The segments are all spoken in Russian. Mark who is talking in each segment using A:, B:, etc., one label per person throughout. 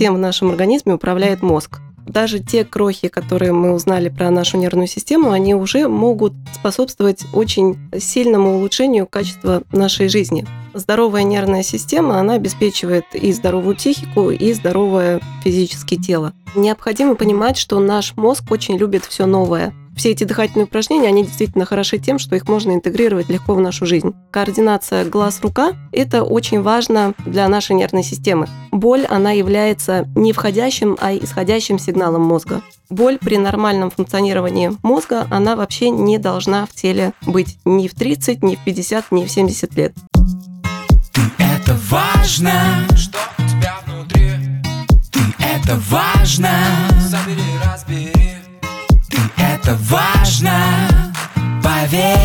A: всем в нашем организме управляет мозг. Даже те крохи, которые мы узнали про нашу нервную систему, они уже могут способствовать очень сильному улучшению качества нашей жизни. Здоровая нервная система, она обеспечивает и здоровую психику, и здоровое физическое тело. Необходимо понимать, что наш мозг очень любит все новое все эти дыхательные упражнения, они действительно хороши тем, что их можно интегрировать легко в нашу жизнь. Координация глаз-рука – это очень важно для нашей нервной системы. Боль, она является не входящим, а исходящим сигналом мозга. Боль при нормальном функционировании мозга, она вообще не должна в теле быть ни в 30, ни в 50, ни в 70 лет.
B: Ты это важно, что у тебя внутри. Ты это важно. Забери, это важно, поверь.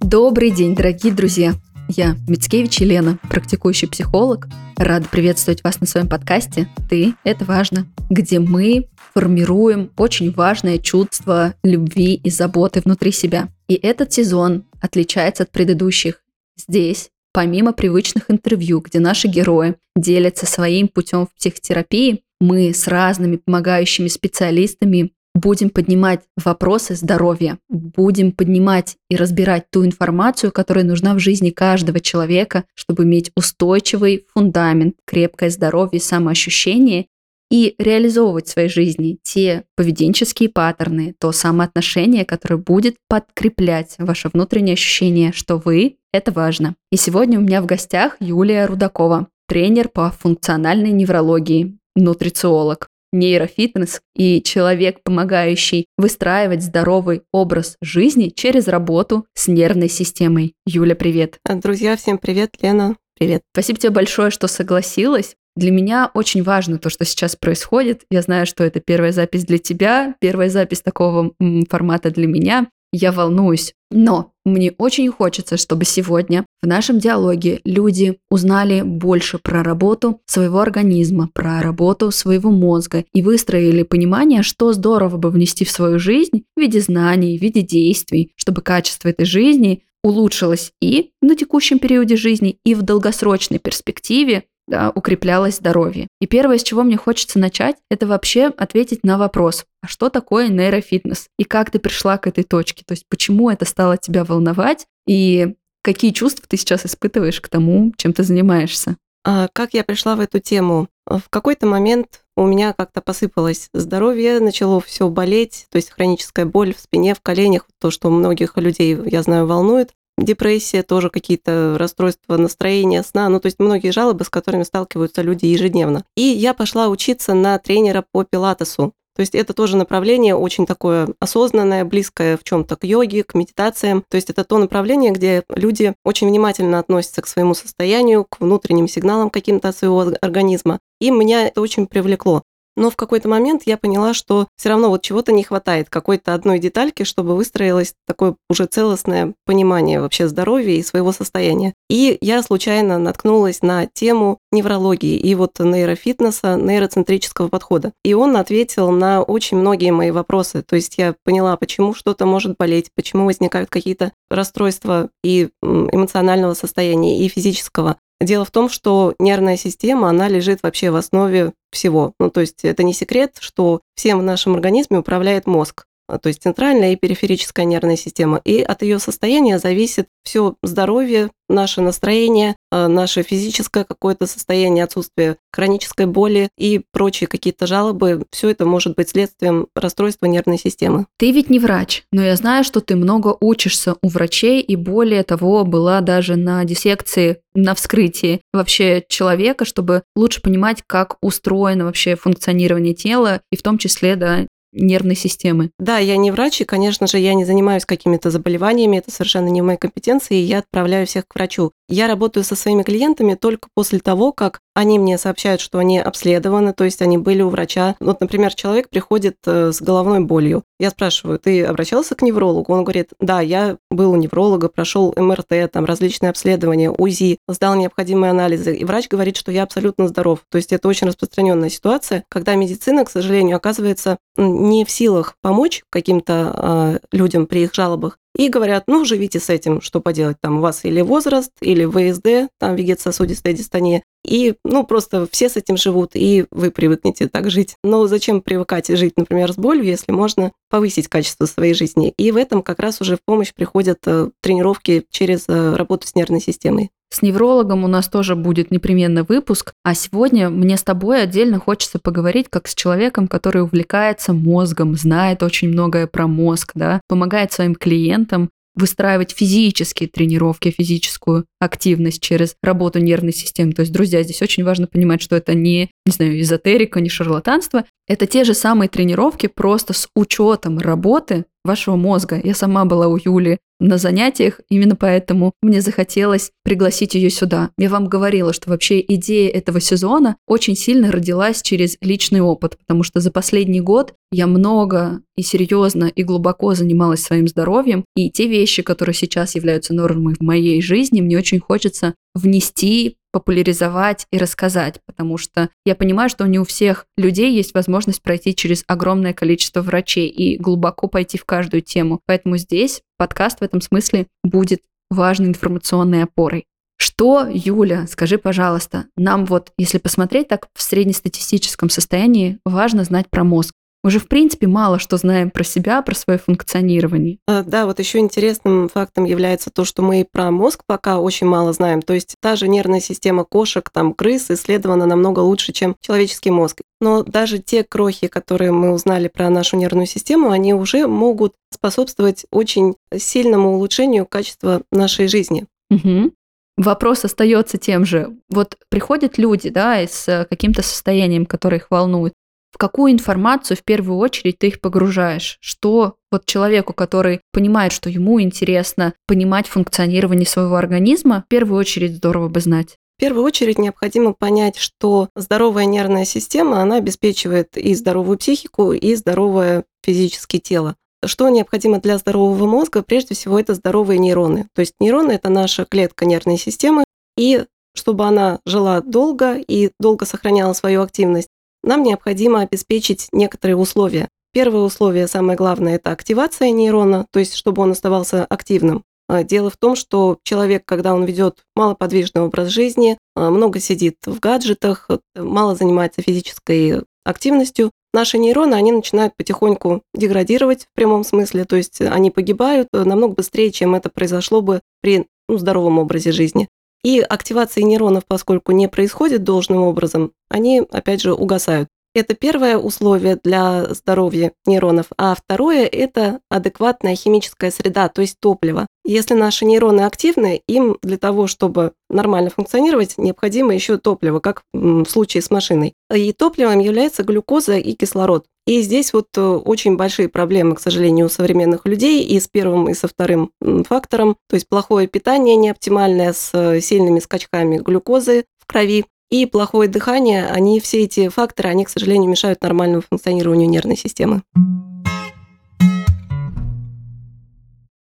C: Добрый день, дорогие друзья! Я Мицкевич Елена, практикующий психолог. Рада приветствовать вас на своем подкасте «Ты – это важно», где мы формируем очень важное чувство любви и заботы внутри себя. И этот сезон отличается от предыдущих. Здесь помимо привычных интервью, где наши герои делятся своим путем в психотерапии, мы с разными помогающими специалистами будем поднимать вопросы здоровья, будем поднимать и разбирать ту информацию, которая нужна в жизни каждого человека, чтобы иметь устойчивый фундамент, крепкое здоровье, самоощущение и реализовывать в своей жизни те поведенческие паттерны, то самоотношение, которое будет подкреплять ваше внутреннее ощущение, что вы – это важно. И сегодня у меня в гостях Юлия Рудакова, тренер по функциональной неврологии, нутрициолог, нейрофитнес и человек, помогающий выстраивать здоровый образ жизни через работу с нервной системой. Юля, привет.
A: Друзья, всем привет. Лена, привет.
C: Спасибо тебе большое, что согласилась. Для меня очень важно то, что сейчас происходит. Я знаю, что это первая запись для тебя, первая запись такого формата для меня я волнуюсь. Но мне очень хочется, чтобы сегодня в нашем диалоге люди узнали больше про работу своего организма, про работу своего мозга и выстроили понимание, что здорово бы внести в свою жизнь в виде знаний, в виде действий, чтобы качество этой жизни улучшилось и на текущем периоде жизни, и в долгосрочной перспективе да, укреплялось здоровье. И первое, с чего мне хочется начать, это вообще ответить на вопрос, а что такое нейрофитнес? И как ты пришла к этой точке? То есть почему это стало тебя волновать? И какие чувства ты сейчас испытываешь к тому, чем ты занимаешься?
A: А как я пришла в эту тему? В какой-то момент у меня как-то посыпалось здоровье, начало все болеть, то есть хроническая боль в спине, в коленях, то, что многих людей, я знаю, волнует депрессия, тоже какие-то расстройства настроения, сна, ну то есть многие жалобы, с которыми сталкиваются люди ежедневно. И я пошла учиться на тренера по пилатесу. То есть это тоже направление очень такое осознанное, близкое в чем-то к йоге, к медитациям. То есть это то направление, где люди очень внимательно относятся к своему состоянию, к внутренним сигналам каким-то своего организма. И меня это очень привлекло. Но в какой-то момент я поняла, что все равно вот чего-то не хватает, какой-то одной детальки, чтобы выстроилось такое уже целостное понимание вообще здоровья и своего состояния. И я случайно наткнулась на тему неврологии и вот нейрофитнеса, нейроцентрического подхода. И он ответил на очень многие мои вопросы. То есть я поняла, почему что-то может болеть, почему возникают какие-то расстройства и эмоционального состояния, и физического. Дело в том, что нервная система, она лежит вообще в основе всего. Ну, то есть это не секрет, что всем в нашем организме управляет мозг. А, то есть центральная и периферическая нервная система. И от ее состояния зависит все здоровье, наше настроение, а, наше физическое какое-то состояние, отсутствие хронической боли и прочие какие-то жалобы. Все это может быть следствием расстройства нервной системы.
C: Ты ведь не врач, но я знаю, что ты много учишься у врачей и более того была даже на диссекции, на вскрытии вообще человека, чтобы лучше понимать, как устроено вообще функционирование тела и в том числе, да, нервной системы.
A: Да, я не врач, и, конечно же, я не занимаюсь какими-то заболеваниями, это совершенно не в моей компетенции, и я отправляю всех к врачу. Я работаю со своими клиентами только после того, как они мне сообщают, что они обследованы, то есть они были у врача. Вот, например, человек приходит э, с головной болью. Я спрашиваю, ты обращался к неврологу? Он говорит, да, я был у невролога, прошел МРТ, там различные обследования, УЗИ, сдал необходимые анализы. И врач говорит, что я абсолютно здоров. То есть это очень распространенная ситуация, когда медицина, к сожалению, оказывается не в силах помочь каким-то э, людям при их жалобах, и говорят, ну, живите с этим, что поделать, там у вас или возраст, или ВСД, там вегетососудистая дистония, и, ну, просто все с этим живут, и вы привыкнете так жить. Но зачем привыкать жить, например, с болью, если можно повысить качество своей жизни? И в этом как раз уже в помощь приходят э, тренировки через э, работу с нервной системой.
C: С неврологом у нас тоже будет непременно выпуск, а сегодня мне с тобой отдельно хочется поговорить как с человеком, который увлекается мозгом, знает очень многое про мозг, да, помогает своим клиентам выстраивать физические тренировки, физическую активность через работу нервной системы. То есть, друзья, здесь очень важно понимать, что это не, не знаю, эзотерика, не шарлатанство. Это те же самые тренировки, просто с учетом работы вашего мозга. Я сама была у Юли на занятиях, именно поэтому мне захотелось пригласить ее сюда. Я вам говорила, что вообще идея этого сезона очень сильно родилась через личный опыт, потому что за последний год я много и серьезно и глубоко занималась своим здоровьем, и те вещи, которые сейчас являются нормой в моей жизни, мне очень хочется внести популяризовать и рассказать, потому что я понимаю, что не у всех людей есть возможность пройти через огромное количество врачей и глубоко пойти в каждую тему. Поэтому здесь подкаст в этом смысле будет важной информационной опорой. Что, Юля, скажи, пожалуйста, нам вот, если посмотреть так в среднестатистическом состоянии, важно знать про мозг. Мы же, в принципе, мало что знаем про себя, про свое функционирование.
A: А, да, вот еще интересным фактом является то, что мы про мозг пока очень мало знаем. То есть та же нервная система кошек, там, крыс исследована намного лучше, чем человеческий мозг. Но даже те крохи, которые мы узнали про нашу нервную систему, они уже могут способствовать очень сильному улучшению качества нашей жизни.
C: Угу. Вопрос остается тем же. Вот приходят люди, да, с каким-то состоянием, которое их волнует в какую информацию в первую очередь ты их погружаешь? Что вот человеку, который понимает, что ему интересно понимать функционирование своего организма, в первую очередь здорово бы знать?
A: В первую очередь необходимо понять, что здоровая нервная система, она обеспечивает и здоровую психику, и здоровое физическое тело. Что необходимо для здорового мозга? Прежде всего, это здоровые нейроны. То есть нейроны – это наша клетка нервной системы, и чтобы она жила долго и долго сохраняла свою активность, нам необходимо обеспечить некоторые условия. Первое условие, самое главное, это активация нейрона, то есть чтобы он оставался активным. А, дело в том, что человек, когда он ведет малоподвижный образ жизни, а, много сидит в гаджетах, мало занимается физической активностью, наши нейроны, они начинают потихоньку деградировать в прямом смысле, то есть они погибают намного быстрее, чем это произошло бы при ну, здоровом образе жизни. И активации нейронов, поскольку не происходит должным образом, они, опять же, угасают. Это первое условие для здоровья нейронов. А второе – это адекватная химическая среда, то есть топливо. Если наши нейроны активны, им для того, чтобы нормально функционировать, необходимо еще топливо, как в случае с машиной. И топливом является глюкоза и кислород. И здесь вот э, очень большие проблемы, к сожалению, у современных людей и с первым, и со вторым фактором. То есть плохое питание неоптимальное с э, сильными скачками глюкозы в крови и плохое дыхание, они все эти факторы, они, к сожалению, мешают нормальному функционированию нервной системы.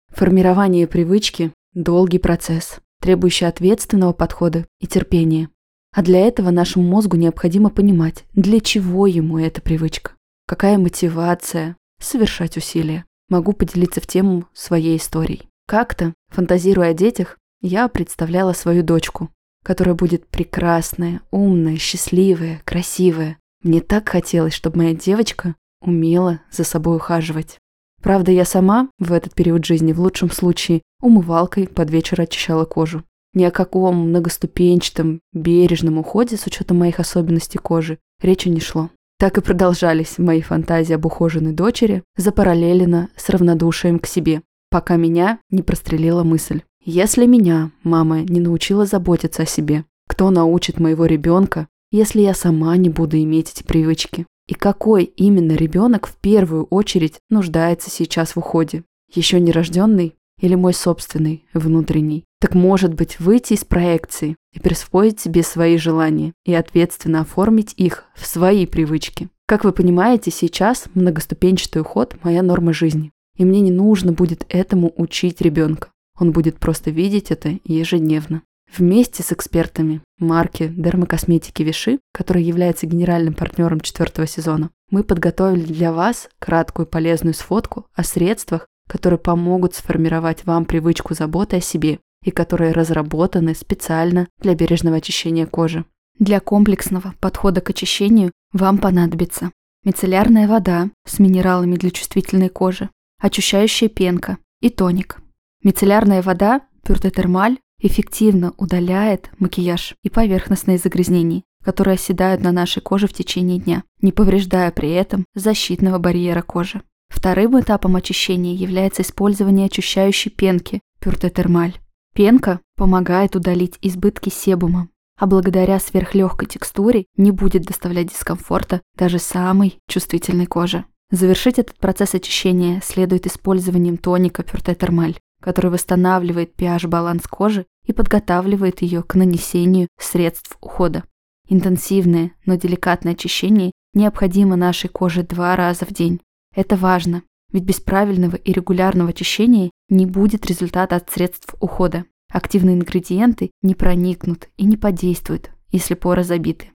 C: Формирование привычки – долгий процесс, требующий ответственного подхода и терпения. А для этого нашему мозгу необходимо понимать, для чего ему эта привычка, какая мотивация совершать усилия. Могу поделиться в тему своей истории. Как-то, фантазируя о детях, я представляла свою дочку, которая будет прекрасная, умная, счастливая, красивая. Мне так хотелось, чтобы моя девочка умела за собой ухаживать. Правда, я сама в этот период жизни в лучшем случае умывалкой под вечер очищала кожу. Ни о каком многоступенчатом, бережном уходе с учетом моих особенностей кожи речи не шло. Так и продолжались мои фантазии об ухоженной дочери, запараллелено с равнодушием к себе, пока меня не прострелила мысль. Если меня мама не научила заботиться о себе, кто научит моего ребенка, если я сама не буду иметь эти привычки? И какой именно ребенок в первую очередь нуждается сейчас в уходе? Еще нерожденный или мой собственный, внутренний? Так может быть выйти из проекции и присвоить себе свои желания и ответственно оформить их в свои привычки. Как вы понимаете, сейчас многоступенчатый уход – моя норма жизни. И мне не нужно будет этому учить ребенка. Он будет просто видеть это ежедневно. Вместе с экспертами марки дермокосметики Виши, которая является генеральным партнером четвертого сезона, мы подготовили для вас краткую полезную сфотку о средствах, которые помогут сформировать вам привычку заботы о себе и которые разработаны специально для бережного очищения кожи. Для комплексного подхода к очищению вам понадобится мицеллярная вода с минералами для чувствительной кожи, очищающая пенка и тоник. Мицеллярная вода Пюртетермаль эффективно удаляет макияж и поверхностные загрязнения, которые оседают на нашей коже в течение дня, не повреждая при этом защитного барьера кожи. Вторым этапом очищения является использование очищающей пенки Пюртетермаль. Пенка помогает удалить избытки себума, а благодаря сверхлегкой текстуре не будет доставлять дискомфорта даже самой чувствительной коже. Завершить этот процесс очищения следует использованием тоника Пюртетермаль, который восстанавливает pH-баланс кожи и подготавливает ее к нанесению средств ухода. Интенсивное, но деликатное очищение необходимо нашей коже два раза в день. Это важно, ведь без правильного и регулярного очищения не будет результата от средств ухода. Активные ингредиенты не проникнут и не подействуют, если поры забиты.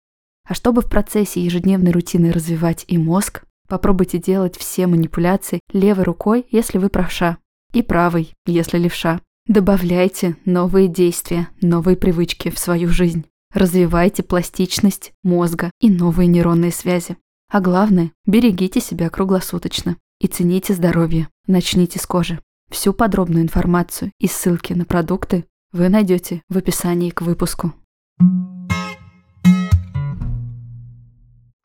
C: А чтобы в процессе ежедневной рутины развивать и мозг, попробуйте делать все манипуляции левой рукой, если вы правша, и правой, если левша. Добавляйте новые действия, новые привычки в свою жизнь. Развивайте пластичность мозга и новые нейронные связи. А главное, берегите себя круглосуточно и цените здоровье. Начните с кожи. Всю подробную информацию и ссылки на продукты вы найдете в описании к выпуску.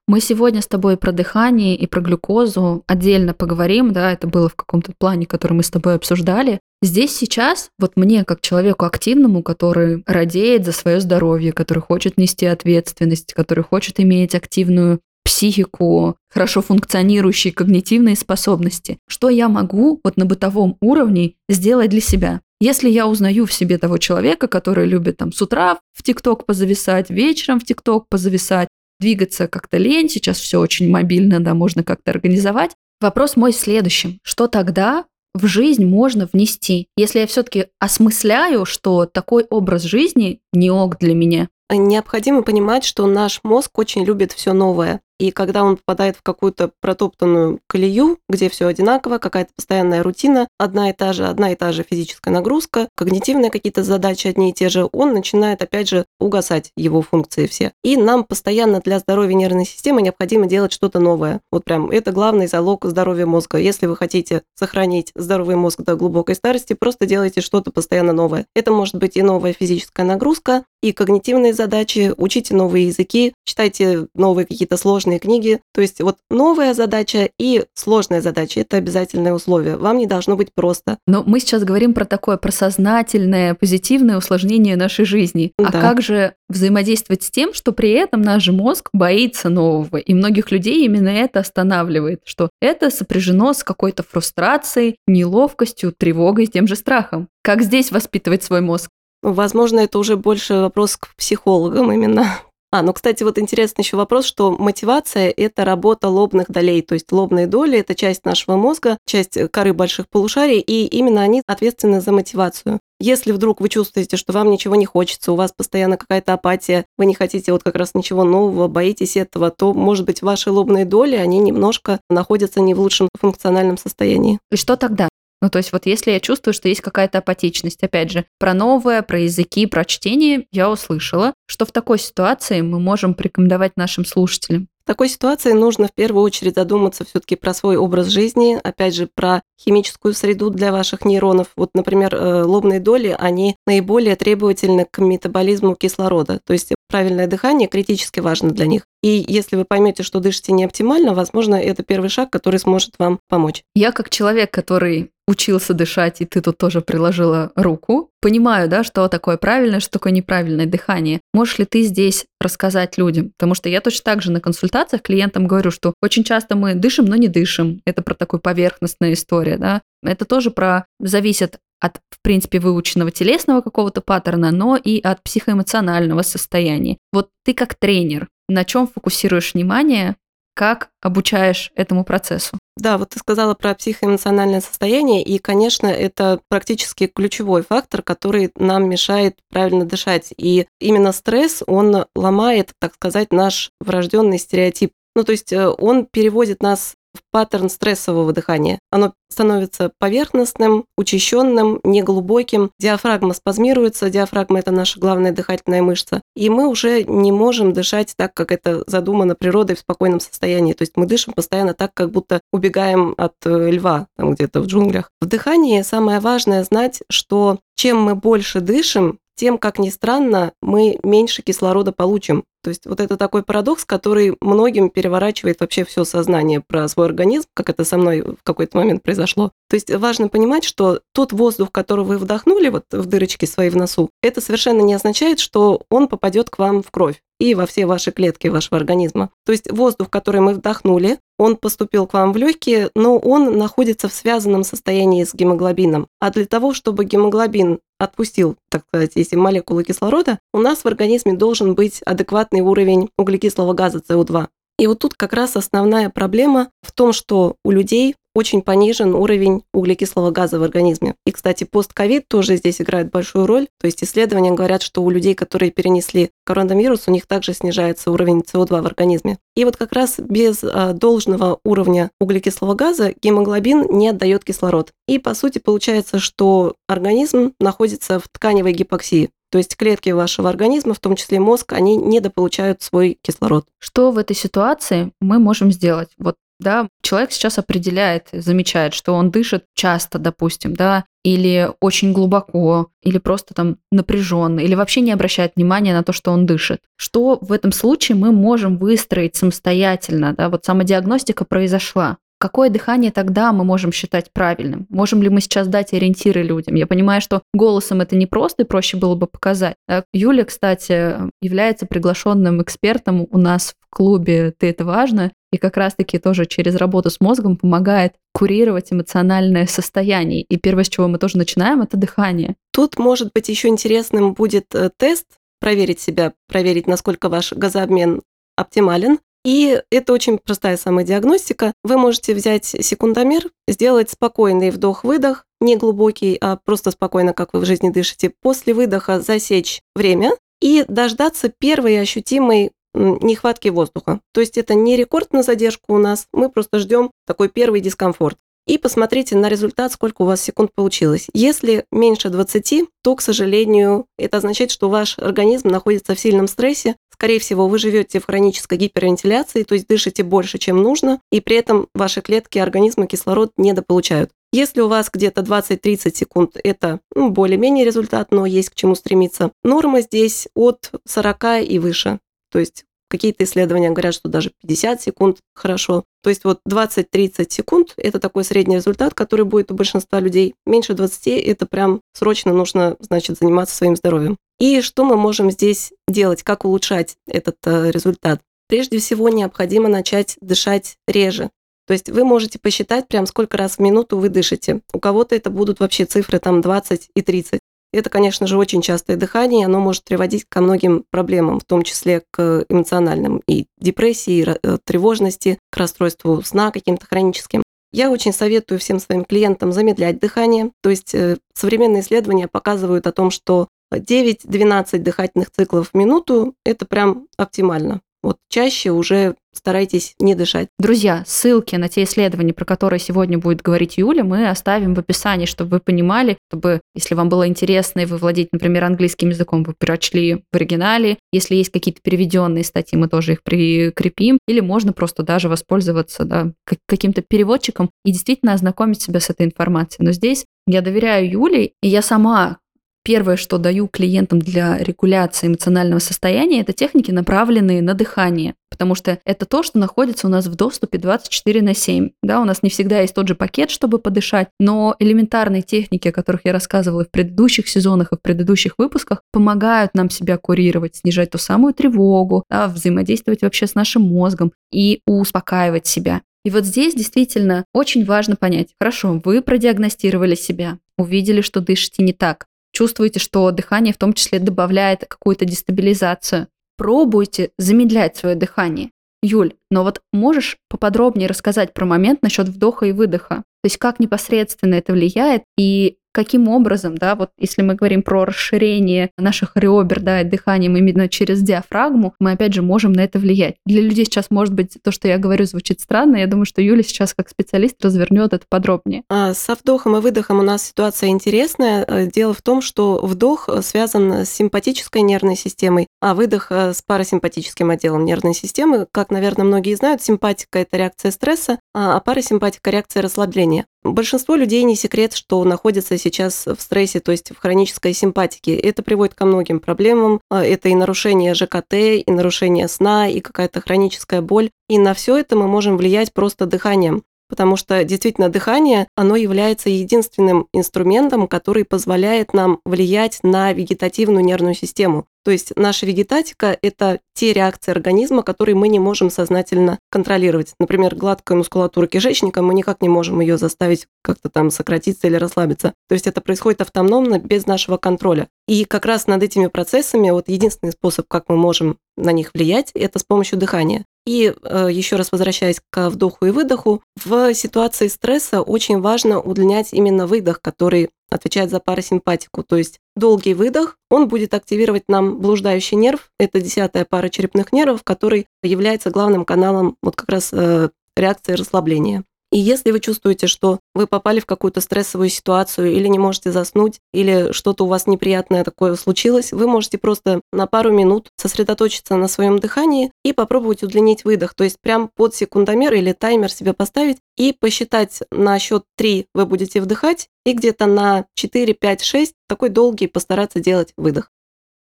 C: Мы сегодня с тобой про дыхание и про глюкозу отдельно поговорим, да, это было в каком-то плане, который мы с тобой обсуждали. Здесь сейчас, вот мне, как человеку активному, который радеет за свое здоровье, который хочет нести ответственность, который хочет иметь активную психику, хорошо функционирующие когнитивные способности. Что я могу вот на бытовом уровне сделать для себя? Если я узнаю в себе того человека, который любит там с утра в ТикТок позависать, вечером в ТикТок позависать, двигаться как-то лень, сейчас все очень мобильно, да, можно как-то организовать. Вопрос мой в следующем. Что тогда в жизнь можно внести, если я все-таки осмысляю, что такой образ жизни не ок для меня?
A: Необходимо понимать, что наш мозг очень любит все новое. И когда он попадает в какую-то протоптанную колею, где все одинаково, какая-то постоянная рутина, одна и та же, одна и та же физическая нагрузка, когнитивные какие-то задачи одни и те же, он начинает опять же угасать его функции все. И нам постоянно для здоровья нервной системы необходимо делать что-то новое. Вот прям это главный залог здоровья мозга. Если вы хотите сохранить здоровый мозг до глубокой старости, просто делайте что-то постоянно новое. Это может быть и новая физическая нагрузка, и когнитивные задачи, учите новые языки, читайте новые какие-то сложные книги. То есть вот новая задача и сложная задача – это обязательное условие. Вам не должно быть просто.
C: Но мы сейчас говорим про такое, про сознательное, позитивное усложнение нашей жизни. А да. А как же взаимодействовать с тем, что при этом наш мозг боится нового? И многих людей именно это останавливает, что это сопряжено с какой-то фрустрацией, неловкостью, тревогой, тем же страхом. Как здесь воспитывать свой мозг?
A: Возможно, это уже больше вопрос к психологам именно, а, ну, кстати, вот интересный еще вопрос, что мотивация – это работа лобных долей, то есть лобные доли – это часть нашего мозга, часть коры больших полушарий, и именно они ответственны за мотивацию. Если вдруг вы чувствуете, что вам ничего не хочется, у вас постоянно какая-то апатия, вы не хотите вот как раз ничего нового, боитесь этого, то, может быть, ваши лобные доли, они немножко находятся не в лучшем функциональном состоянии.
C: И что тогда? Ну, то есть вот если я чувствую, что есть какая-то апатичность, опять же, про новое, про языки, про чтение, я услышала, что в такой ситуации мы можем порекомендовать нашим слушателям.
A: В такой ситуации нужно в первую очередь задуматься все-таки про свой образ жизни, опять же, про химическую среду для ваших нейронов. Вот, например, э, лобные доли, они наиболее требовательны к метаболизму кислорода. То есть правильное дыхание критически важно для них. И если вы поймете, что дышите не оптимально, возможно, это первый шаг, который сможет вам помочь.
C: Я как человек, который учился дышать, и ты тут тоже приложила руку. Понимаю, да, что такое правильное, что такое неправильное дыхание. Можешь ли ты здесь рассказать людям? Потому что я точно так же на консультациях клиентам говорю, что очень часто мы дышим, но не дышим. Это про такую поверхностную историю, да. Это тоже про зависит от, в принципе, выученного телесного какого-то паттерна, но и от психоэмоционального состояния. Вот ты как тренер, на чем фокусируешь внимание, как обучаешь этому процессу?
A: Да, вот ты сказала про психоэмоциональное состояние, и, конечно, это практически ключевой фактор, который нам мешает правильно дышать. И именно стресс, он ломает, так сказать, наш врожденный стереотип. Ну, то есть э, он переводит нас в паттерн стрессового дыхания. Оно становится поверхностным, учащенным, неглубоким. Диафрагма спазмируется. Диафрагма – это наша главная дыхательная мышца. И мы уже не можем дышать так, как это задумано природой в спокойном состоянии. То есть мы дышим постоянно так, как будто убегаем от э, льва там где-то в джунглях. В дыхании самое важное знать, что чем мы больше дышим, тем, как ни странно, мы меньше кислорода получим. То есть вот это такой парадокс, который многим переворачивает вообще все сознание про свой организм, как это со мной в какой-то момент произошло. То есть важно понимать, что тот воздух, который вы вдохнули вот в дырочки свои в носу, это совершенно не означает, что он попадет к вам в кровь и во все ваши клетки вашего организма. То есть воздух, который мы вдохнули, он поступил к вам в легкие, но он находится в связанном состоянии с гемоглобином. А для того, чтобы гемоглобин отпустил, так сказать, эти молекулы кислорода, у нас в организме должен быть адекватный уровень углекислого газа СО2. И вот тут как раз основная проблема в том, что у людей очень понижен уровень углекислого газа в организме. И, кстати, постковид тоже здесь играет большую роль. То есть исследования говорят, что у людей, которые перенесли коронавирус, у них также снижается уровень СО2 в организме. И вот как раз без а, должного уровня углекислого газа гемоглобин не отдает кислород. И, по сути, получается, что организм находится в тканевой гипоксии. То есть клетки вашего организма, в том числе мозг, они недополучают свой кислород.
C: Что в этой ситуации мы можем сделать? Вот да, человек сейчас определяет, замечает, что он дышит часто, допустим, да, или очень глубоко, или просто там напряженно, или вообще не обращает внимания на то, что он дышит. Что в этом случае мы можем выстроить самостоятельно, да, вот самодиагностика произошла. Какое дыхание тогда мы можем считать правильным? Можем ли мы сейчас дать ориентиры людям? Я понимаю, что голосом это не просто, и проще было бы показать. Юля, кстати, является приглашенным экспертом у нас в клубе «Ты это важно», и как раз-таки тоже через работу с мозгом помогает курировать эмоциональное состояние. И первое, с чего мы тоже начинаем, это дыхание.
A: Тут, может быть, еще интересным будет э, тест, проверить себя, проверить, насколько ваш газообмен оптимален. И это очень простая самодиагностика. Вы можете взять секундомер, сделать спокойный вдох-выдох, не глубокий, а просто спокойно, как вы в жизни дышите. После выдоха засечь время и дождаться первой ощутимой нехватки воздуха. То есть это не рекорд на задержку у нас, мы просто ждем такой первый дискомфорт. И посмотрите на результат, сколько у вас секунд получилось. Если меньше 20, то, к сожалению, это означает, что ваш организм находится в сильном стрессе. Скорее всего, вы живете в хронической гипервентиляции, то есть дышите больше, чем нужно, и при этом ваши клетки организма кислород недополучают. Если у вас где-то 20-30 секунд, это ну, более-менее результат, но есть к чему стремиться. Норма здесь от 40 и выше. То есть какие-то исследования говорят, что даже 50 секунд хорошо. То есть вот 20-30 секунд – это такой средний результат, который будет у большинства людей. Меньше 20 – это прям срочно нужно, значит, заниматься своим здоровьем. И что мы можем здесь делать, как улучшать этот э, результат? Прежде всего необходимо начать дышать реже. То есть вы можете посчитать прям сколько раз в минуту вы дышите. У кого-то это будут вообще цифры там 20 и 30. Это, конечно же, очень частое дыхание, оно может приводить ко многим проблемам, в том числе к эмоциональным и депрессии, и э, тревожности, к расстройству сна каким-то хроническим. Я очень советую всем своим клиентам замедлять дыхание. То есть э, современные исследования показывают о том, что 9-12 дыхательных циклов в минуту – это прям оптимально. Вот чаще уже старайтесь не дышать.
C: Друзья, ссылки на те исследования, про которые сегодня будет говорить Юля, мы оставим в описании, чтобы вы понимали, чтобы, если вам было интересно, и вы владеете, например, английским языком, вы прочли в оригинале. Если есть какие-то переведенные статьи, мы тоже их прикрепим. Или можно просто даже воспользоваться да, каким-то переводчиком и действительно ознакомить себя с этой информацией. Но здесь я доверяю Юле, и я сама Первое, что даю клиентам для регуляции эмоционального состояния, это техники, направленные на дыхание. Потому что это то, что находится у нас в доступе 24 на 7. Да, у нас не всегда есть тот же пакет, чтобы подышать, но элементарные техники, о которых я рассказывала в предыдущих сезонах и в предыдущих выпусках, помогают нам себя курировать, снижать ту самую тревогу, да, взаимодействовать вообще с нашим мозгом и успокаивать себя. И вот здесь действительно очень важно понять, хорошо, вы продиагностировали себя, увидели, что дышите не так чувствуете, что дыхание в том числе добавляет какую-то дестабилизацию, пробуйте замедлять свое дыхание. Юль, но вот можешь поподробнее рассказать про момент насчет вдоха и выдоха? То есть как непосредственно это влияет и каким образом, да, вот если мы говорим про расширение наших ребер, да, дыханием именно через диафрагму, мы опять же можем на это влиять. Для людей сейчас, может быть, то, что я говорю, звучит странно. Я думаю, что Юля сейчас как специалист развернет это подробнее.
A: А, со вдохом и выдохом у нас ситуация интересная. Э, дело в том, что вдох связан с симпатической нервной системой, а выдох э, с парасимпатическим отделом нервной системы. Как, наверное, многие знают, симпатика – это реакция стресса, а парасимпатика – реакция расслабления. Большинство людей не секрет, что находятся сейчас в стрессе, то есть в хронической симпатике. Это приводит ко многим проблемам. А, это и нарушение ЖКТ, и нарушение сна, и какая-то хроническая боль. И на все это мы можем влиять просто дыханием потому что действительно дыхание, оно является единственным инструментом, который позволяет нам влиять на вегетативную нервную систему. То есть наша вегетатика – это те реакции организма, которые мы не можем сознательно контролировать. Например, гладкая мускулатура кишечника, мы никак не можем ее заставить как-то там сократиться или расслабиться. То есть это происходит автономно, без нашего контроля. И как раз над этими процессами вот единственный способ, как мы можем на них влиять, это с помощью дыхания. И э, еще раз возвращаясь к вдоху и выдоху, в ситуации стресса очень важно удлинять именно выдох, который отвечает за парасимпатику. То есть долгий выдох, он будет активировать нам блуждающий нерв, это десятая пара черепных нервов, который является главным каналом вот как раз э, реакции расслабления. И если вы чувствуете, что вы попали в какую-то стрессовую ситуацию или не можете заснуть, или что-то у вас неприятное такое случилось, вы можете просто на пару минут сосредоточиться на своем дыхании и попробовать удлинить выдох. То есть прям под секундомер или таймер себе поставить и посчитать на счет 3 вы будете вдыхать, и где-то на 4, 5, 6 такой долгий постараться делать выдох.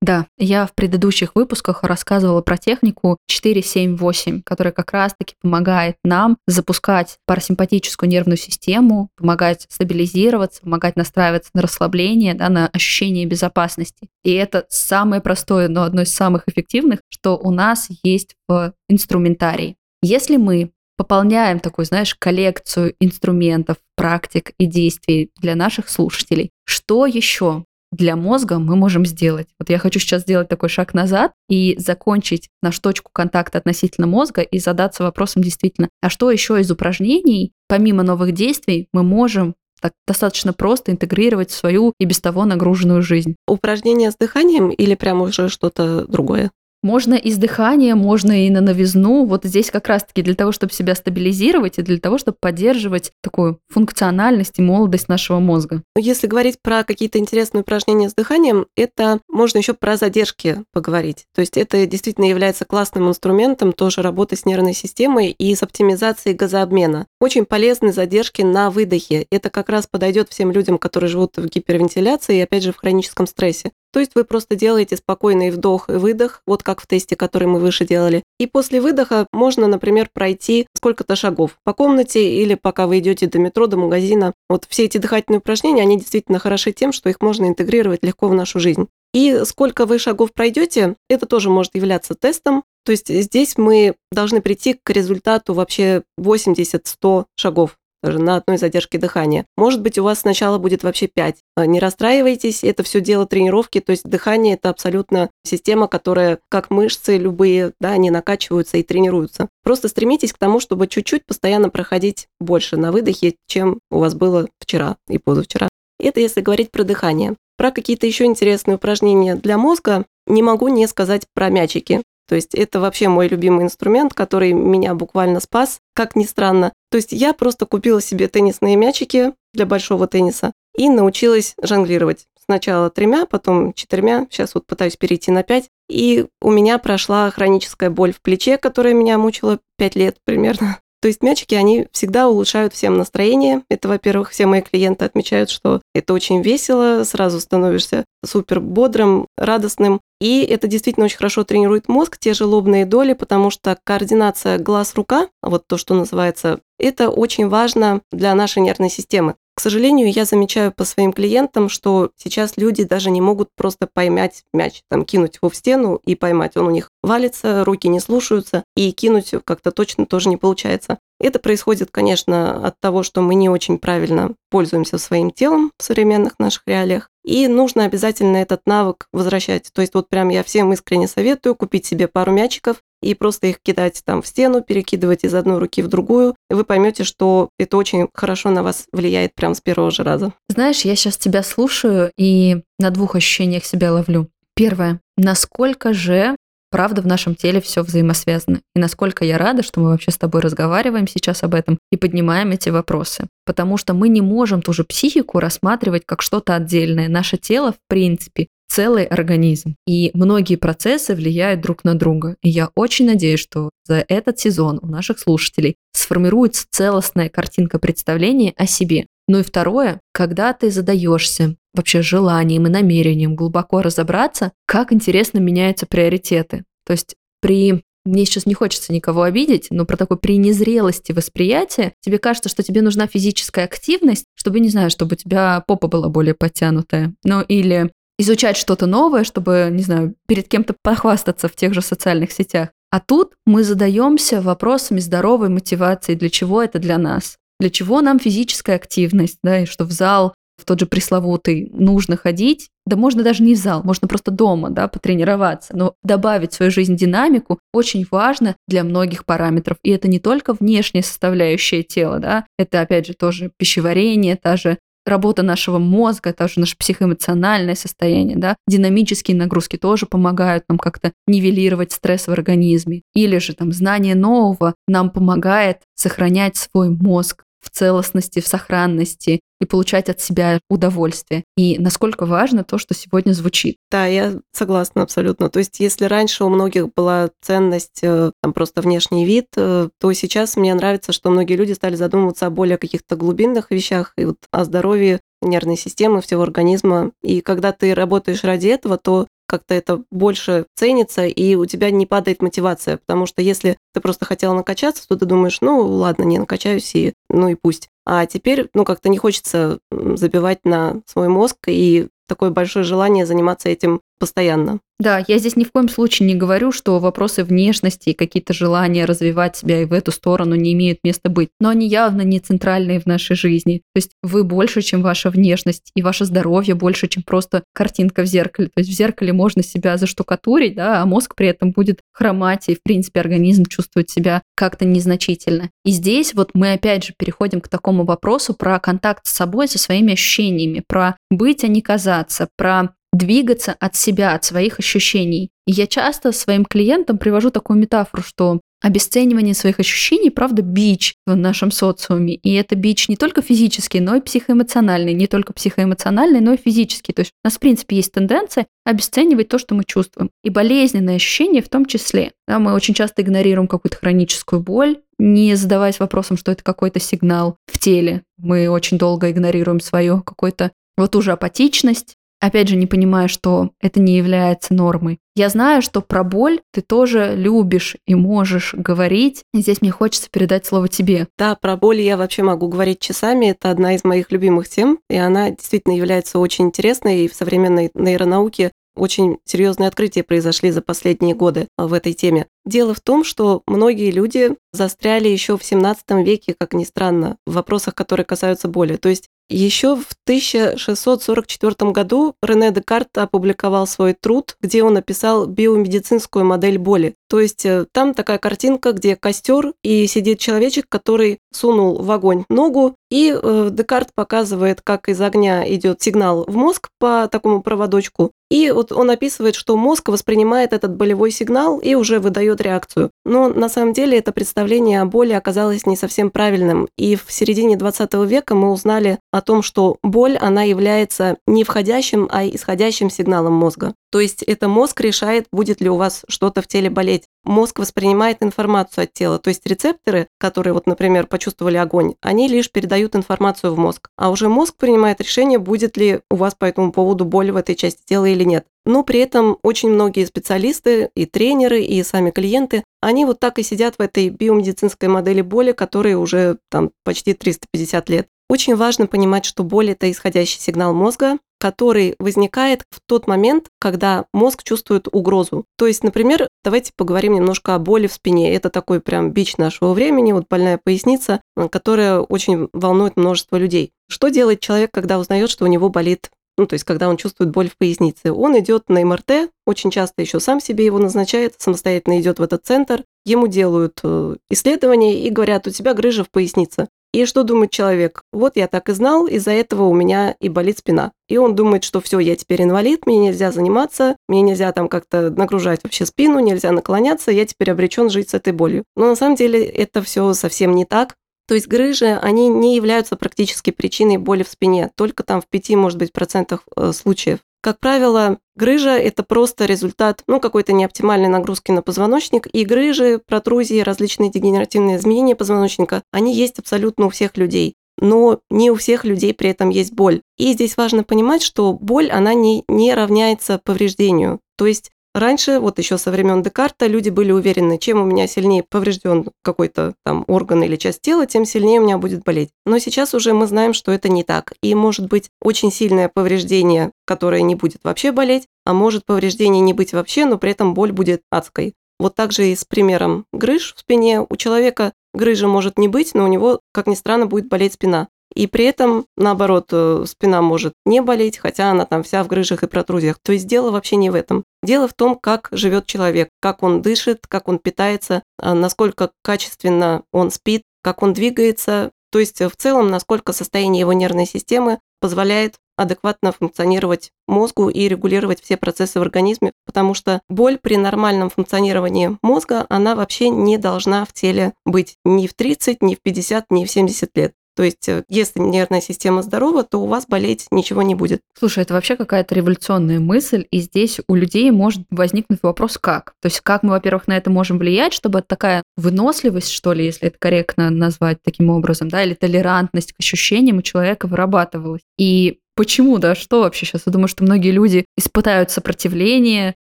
C: Да, я в предыдущих выпусках рассказывала про технику 4-7-8, которая как раз-таки помогает нам запускать парасимпатическую нервную систему, помогать стабилизироваться, помогать настраиваться на расслабление, да, на ощущение безопасности. И это самое простое, но одно из самых эффективных, что у нас есть в инструментарии. Если мы пополняем такую, знаешь, коллекцию инструментов, практик и действий для наших слушателей, что еще для мозга мы можем сделать. Вот я хочу сейчас сделать такой шаг назад и закончить наш точку контакта относительно мозга и задаться вопросом действительно, а что еще из упражнений, помимо новых действий, мы можем так достаточно просто интегрировать в свою и без того нагруженную жизнь.
A: Упражнения с дыханием или прямо уже что-то другое?
C: Можно и с дыхания, можно и на новизну. Вот здесь как раз-таки для того, чтобы себя стабилизировать и для того, чтобы поддерживать такую функциональность и молодость нашего мозга.
A: Если говорить про какие-то интересные упражнения с дыханием, это можно еще про задержки поговорить. То есть это действительно является классным инструментом тоже работы с нервной системой и с оптимизацией газообмена. Очень полезны задержки на выдохе. Это как раз подойдет всем людям, которые живут в гипервентиляции и, опять же, в хроническом стрессе. То есть вы просто делаете спокойный вдох и выдох, вот как в тесте, который мы выше делали. И после выдоха можно, например, пройти сколько-то шагов по комнате или пока вы идете до метро, до магазина. Вот все эти дыхательные упражнения, они действительно хороши тем, что их можно интегрировать легко в нашу жизнь. И сколько вы шагов пройдете, это тоже может являться тестом. То есть здесь мы должны прийти к результату вообще 80-100 шагов даже на одной задержке дыхания. Может быть, у вас сначала будет вообще 5. А, не расстраивайтесь, это все дело тренировки, то есть дыхание – это абсолютно система, которая, как мышцы любые, да, они накачиваются и тренируются. Просто стремитесь к тому, чтобы чуть-чуть постоянно проходить больше на выдохе, чем у вас было вчера и позавчера. Это если говорить про дыхание. Про какие-то еще интересные упражнения для мозга не могу не сказать про мячики. То есть это вообще мой любимый инструмент, который меня буквально спас, как ни странно. То есть я просто купила себе теннисные мячики для большого тенниса и научилась жонглировать. Сначала тремя, потом четырьмя, сейчас вот пытаюсь перейти на пять. И у меня прошла хроническая боль в плече, которая меня мучила пять лет примерно. То есть мячики, они всегда улучшают всем настроение. Это, во-первых, все мои клиенты отмечают, что это очень весело, сразу становишься супер бодрым, радостным. И это действительно очень хорошо тренирует мозг, те же лобные доли, потому что координация глаз-рука, вот то, что называется, это очень важно для нашей нервной системы. К сожалению, я замечаю по своим клиентам, что сейчас люди даже не могут просто поймать мяч, там, кинуть его в стену и поймать. Он у них валится, руки не слушаются, и кинуть как-то точно тоже не получается. Это происходит, конечно, от того, что мы не очень правильно пользуемся своим телом в современных наших реалиях. И нужно обязательно этот навык возвращать. То есть вот прям я всем искренне советую купить себе пару мячиков, и просто их кидать там в стену, перекидывать из одной руки в другую, вы поймете, что это очень хорошо на вас влияет прямо с первого же раза.
C: Знаешь, я сейчас тебя слушаю и на двух ощущениях себя ловлю. Первое. Насколько же правда в нашем теле все взаимосвязано. И насколько я рада, что мы вообще с тобой разговариваем сейчас об этом и поднимаем эти вопросы. Потому что мы не можем ту же психику рассматривать как что-то отдельное. Наше тело, в принципе, целый организм. И многие процессы влияют друг на друга. И я очень надеюсь, что за этот сезон у наших слушателей сформируется целостная картинка представления о себе. Ну и второе, когда ты задаешься вообще желанием и намерением глубоко разобраться, как интересно меняются приоритеты. То есть при мне сейчас не хочется никого обидеть, но про такой при незрелости восприятия тебе кажется, что тебе нужна физическая активность, чтобы, не знаю, чтобы у тебя попа была более подтянутая. Ну или изучать что-то новое, чтобы, не знаю, перед кем-то похвастаться в тех же социальных сетях. А тут мы задаемся вопросами здоровой мотивации, для чего это для нас. Для чего нам физическая активность, да, и что в зал, в тот же пресловутый, нужно ходить, да можно даже не в зал, можно просто дома, да, потренироваться, но добавить в свою жизнь динамику очень важно для многих параметров. И это не только внешняя составляющая тела, да, это, опять же, тоже пищеварение, та же работа нашего мозга, тоже наше психоэмоциональное состояние, да, динамические нагрузки тоже помогают нам как-то нивелировать стресс в организме. Или же там знание нового нам помогает сохранять свой мозг, в целостности, в сохранности и получать от себя удовольствие. И насколько важно то, что сегодня звучит.
A: Да, я согласна абсолютно. То есть если раньше у многих была ценность э, там, просто внешний вид, э, то сейчас мне нравится, что многие люди стали задумываться о более каких-то глубинных вещах и вот о здоровье нервной системы, всего организма. И когда ты работаешь ради этого, то как-то это больше ценится, и у тебя не падает мотивация, потому что если ты просто хотела накачаться, то ты думаешь, ну ладно, не накачаюсь, и ну и пусть. А теперь, ну, как-то не хочется забивать на свой мозг, и такое большое желание заниматься этим постоянно.
C: Да, я здесь ни в коем случае не говорю, что вопросы внешности и какие-то желания развивать себя и в эту сторону не имеют места быть. Но они явно не центральные в нашей жизни. То есть вы больше, чем ваша внешность, и ваше здоровье больше, чем просто картинка в зеркале. То есть в зеркале можно себя заштукатурить, да, а мозг при этом будет хромать, и, в принципе, организм чувствует себя как-то незначительно. И здесь вот мы опять же переходим к такому вопросу про контакт с собой, со своими ощущениями, про быть, а не казаться, про двигаться от себя, от своих ощущений. И я часто своим клиентам привожу такую метафору, что обесценивание своих ощущений, правда, бич в нашем социуме. И это бич не только физический, но и психоэмоциональный. Не только психоэмоциональный, но и физический. То есть у нас, в принципе, есть тенденция обесценивать то, что мы чувствуем. И болезненные ощущения в том числе. Да, мы очень часто игнорируем какую-то хроническую боль, не задаваясь вопросом, что это какой-то сигнал в теле. Мы очень долго игнорируем свою какую-то вот уже апатичность, опять же, не понимая, что это не является нормой. Я знаю, что про боль ты тоже любишь и можешь говорить. И здесь мне хочется передать слово тебе.
A: Да, про боль я вообще могу говорить часами. Это одна из моих любимых тем, и она действительно является очень интересной. И в современной нейронауке очень серьезные открытия произошли за последние годы в этой теме. Дело в том, что многие люди застряли еще в 17 веке, как ни странно, в вопросах, которые касаются боли. То есть еще в 1644 году Рене Декарт опубликовал свой труд, где он описал биомедицинскую модель боли. То есть э, там такая картинка, где костер и сидит человечек, который сунул в огонь ногу, и э, Декарт показывает, как из огня идет сигнал в мозг по такому проводочку. И вот он описывает, что мозг воспринимает этот болевой сигнал и уже выдает реакцию. Но на самом деле это представление о боли оказалось не совсем правильным. И в середине 20 века мы узнали о том, что боль, она является не входящим, а исходящим сигналом мозга. То есть это мозг решает, будет ли у вас что-то в теле болеть. Мозг воспринимает информацию от тела. То есть рецепторы, которые, вот, например, почувствовали огонь, они лишь передают информацию в мозг. А уже мозг принимает решение, будет ли у вас по этому поводу боль в этой части тела или нет. Но при этом очень многие специалисты, и тренеры, и сами клиенты, они вот так и сидят в этой биомедицинской модели боли, которой уже там почти 350 лет. Очень важно понимать, что боль – это исходящий сигнал мозга, который возникает в тот момент, когда мозг чувствует угрозу. То есть, например, давайте поговорим немножко о боли в спине. Это такой прям бич нашего времени, вот больная поясница, которая очень волнует множество людей. Что делает человек, когда узнает, что у него болит ну, то есть когда он чувствует боль в пояснице, он идет на МРТ, очень часто еще сам себе его назначает, самостоятельно идет в этот центр, ему делают э, исследования и говорят, у тебя грыжа в пояснице. И что думает человек? Вот я так и знал, из-за этого у меня и болит спина. И он думает, что все, я теперь инвалид, мне нельзя заниматься, мне нельзя там как-то нагружать вообще спину, нельзя наклоняться, я теперь обречен жить с этой болью. Но на самом деле это все совсем не так. То есть грыжи, они не являются практически причиной боли в спине, только там в 5, может быть, процентах э, случаев. Как правило, грыжа – это просто результат ну, какой-то неоптимальной нагрузки на позвоночник, и грыжи, протрузии, различные дегенеративные изменения позвоночника, они есть абсолютно у всех людей но не у всех людей при этом есть боль. И здесь важно понимать, что боль, она не, не равняется повреждению. То есть Раньше, вот еще со времен Декарта, люди были уверены, чем у меня сильнее поврежден какой-то там орган или часть тела, тем сильнее у меня будет болеть. Но сейчас уже мы знаем, что это не так. И может быть очень сильное повреждение, которое не будет вообще болеть, а может повреждение не быть вообще, но при этом боль будет адской. Вот так же и с примером грыж в спине. У человека грыжа может не быть, но у него, как ни странно, будет болеть спина. И при этом, наоборот, э, спина может не болеть, хотя она там вся в грыжах и протрузиях. То есть дело вообще не в этом. Дело в том, как живет человек, как он дышит, как он питается, а, насколько качественно он спит, как он двигается. То есть в целом, насколько состояние его нервной системы позволяет адекватно функционировать мозгу и регулировать все процессы в организме, потому что боль при нормальном функционировании мозга, она вообще не должна в теле быть ни в 30, ни в 50, ни в 70 лет. То есть, э, если нервная система здорова, то у вас болеть ничего не будет.
C: Слушай, это вообще какая-то революционная мысль, и здесь у людей может возникнуть вопрос, как? То есть, как мы, во-первых, на это можем влиять, чтобы такая выносливость, что ли, если это корректно назвать таким образом, да, или толерантность к ощущениям у человека вырабатывалась. И почему, да, что вообще сейчас? Я думаю, что многие люди испытают сопротивление,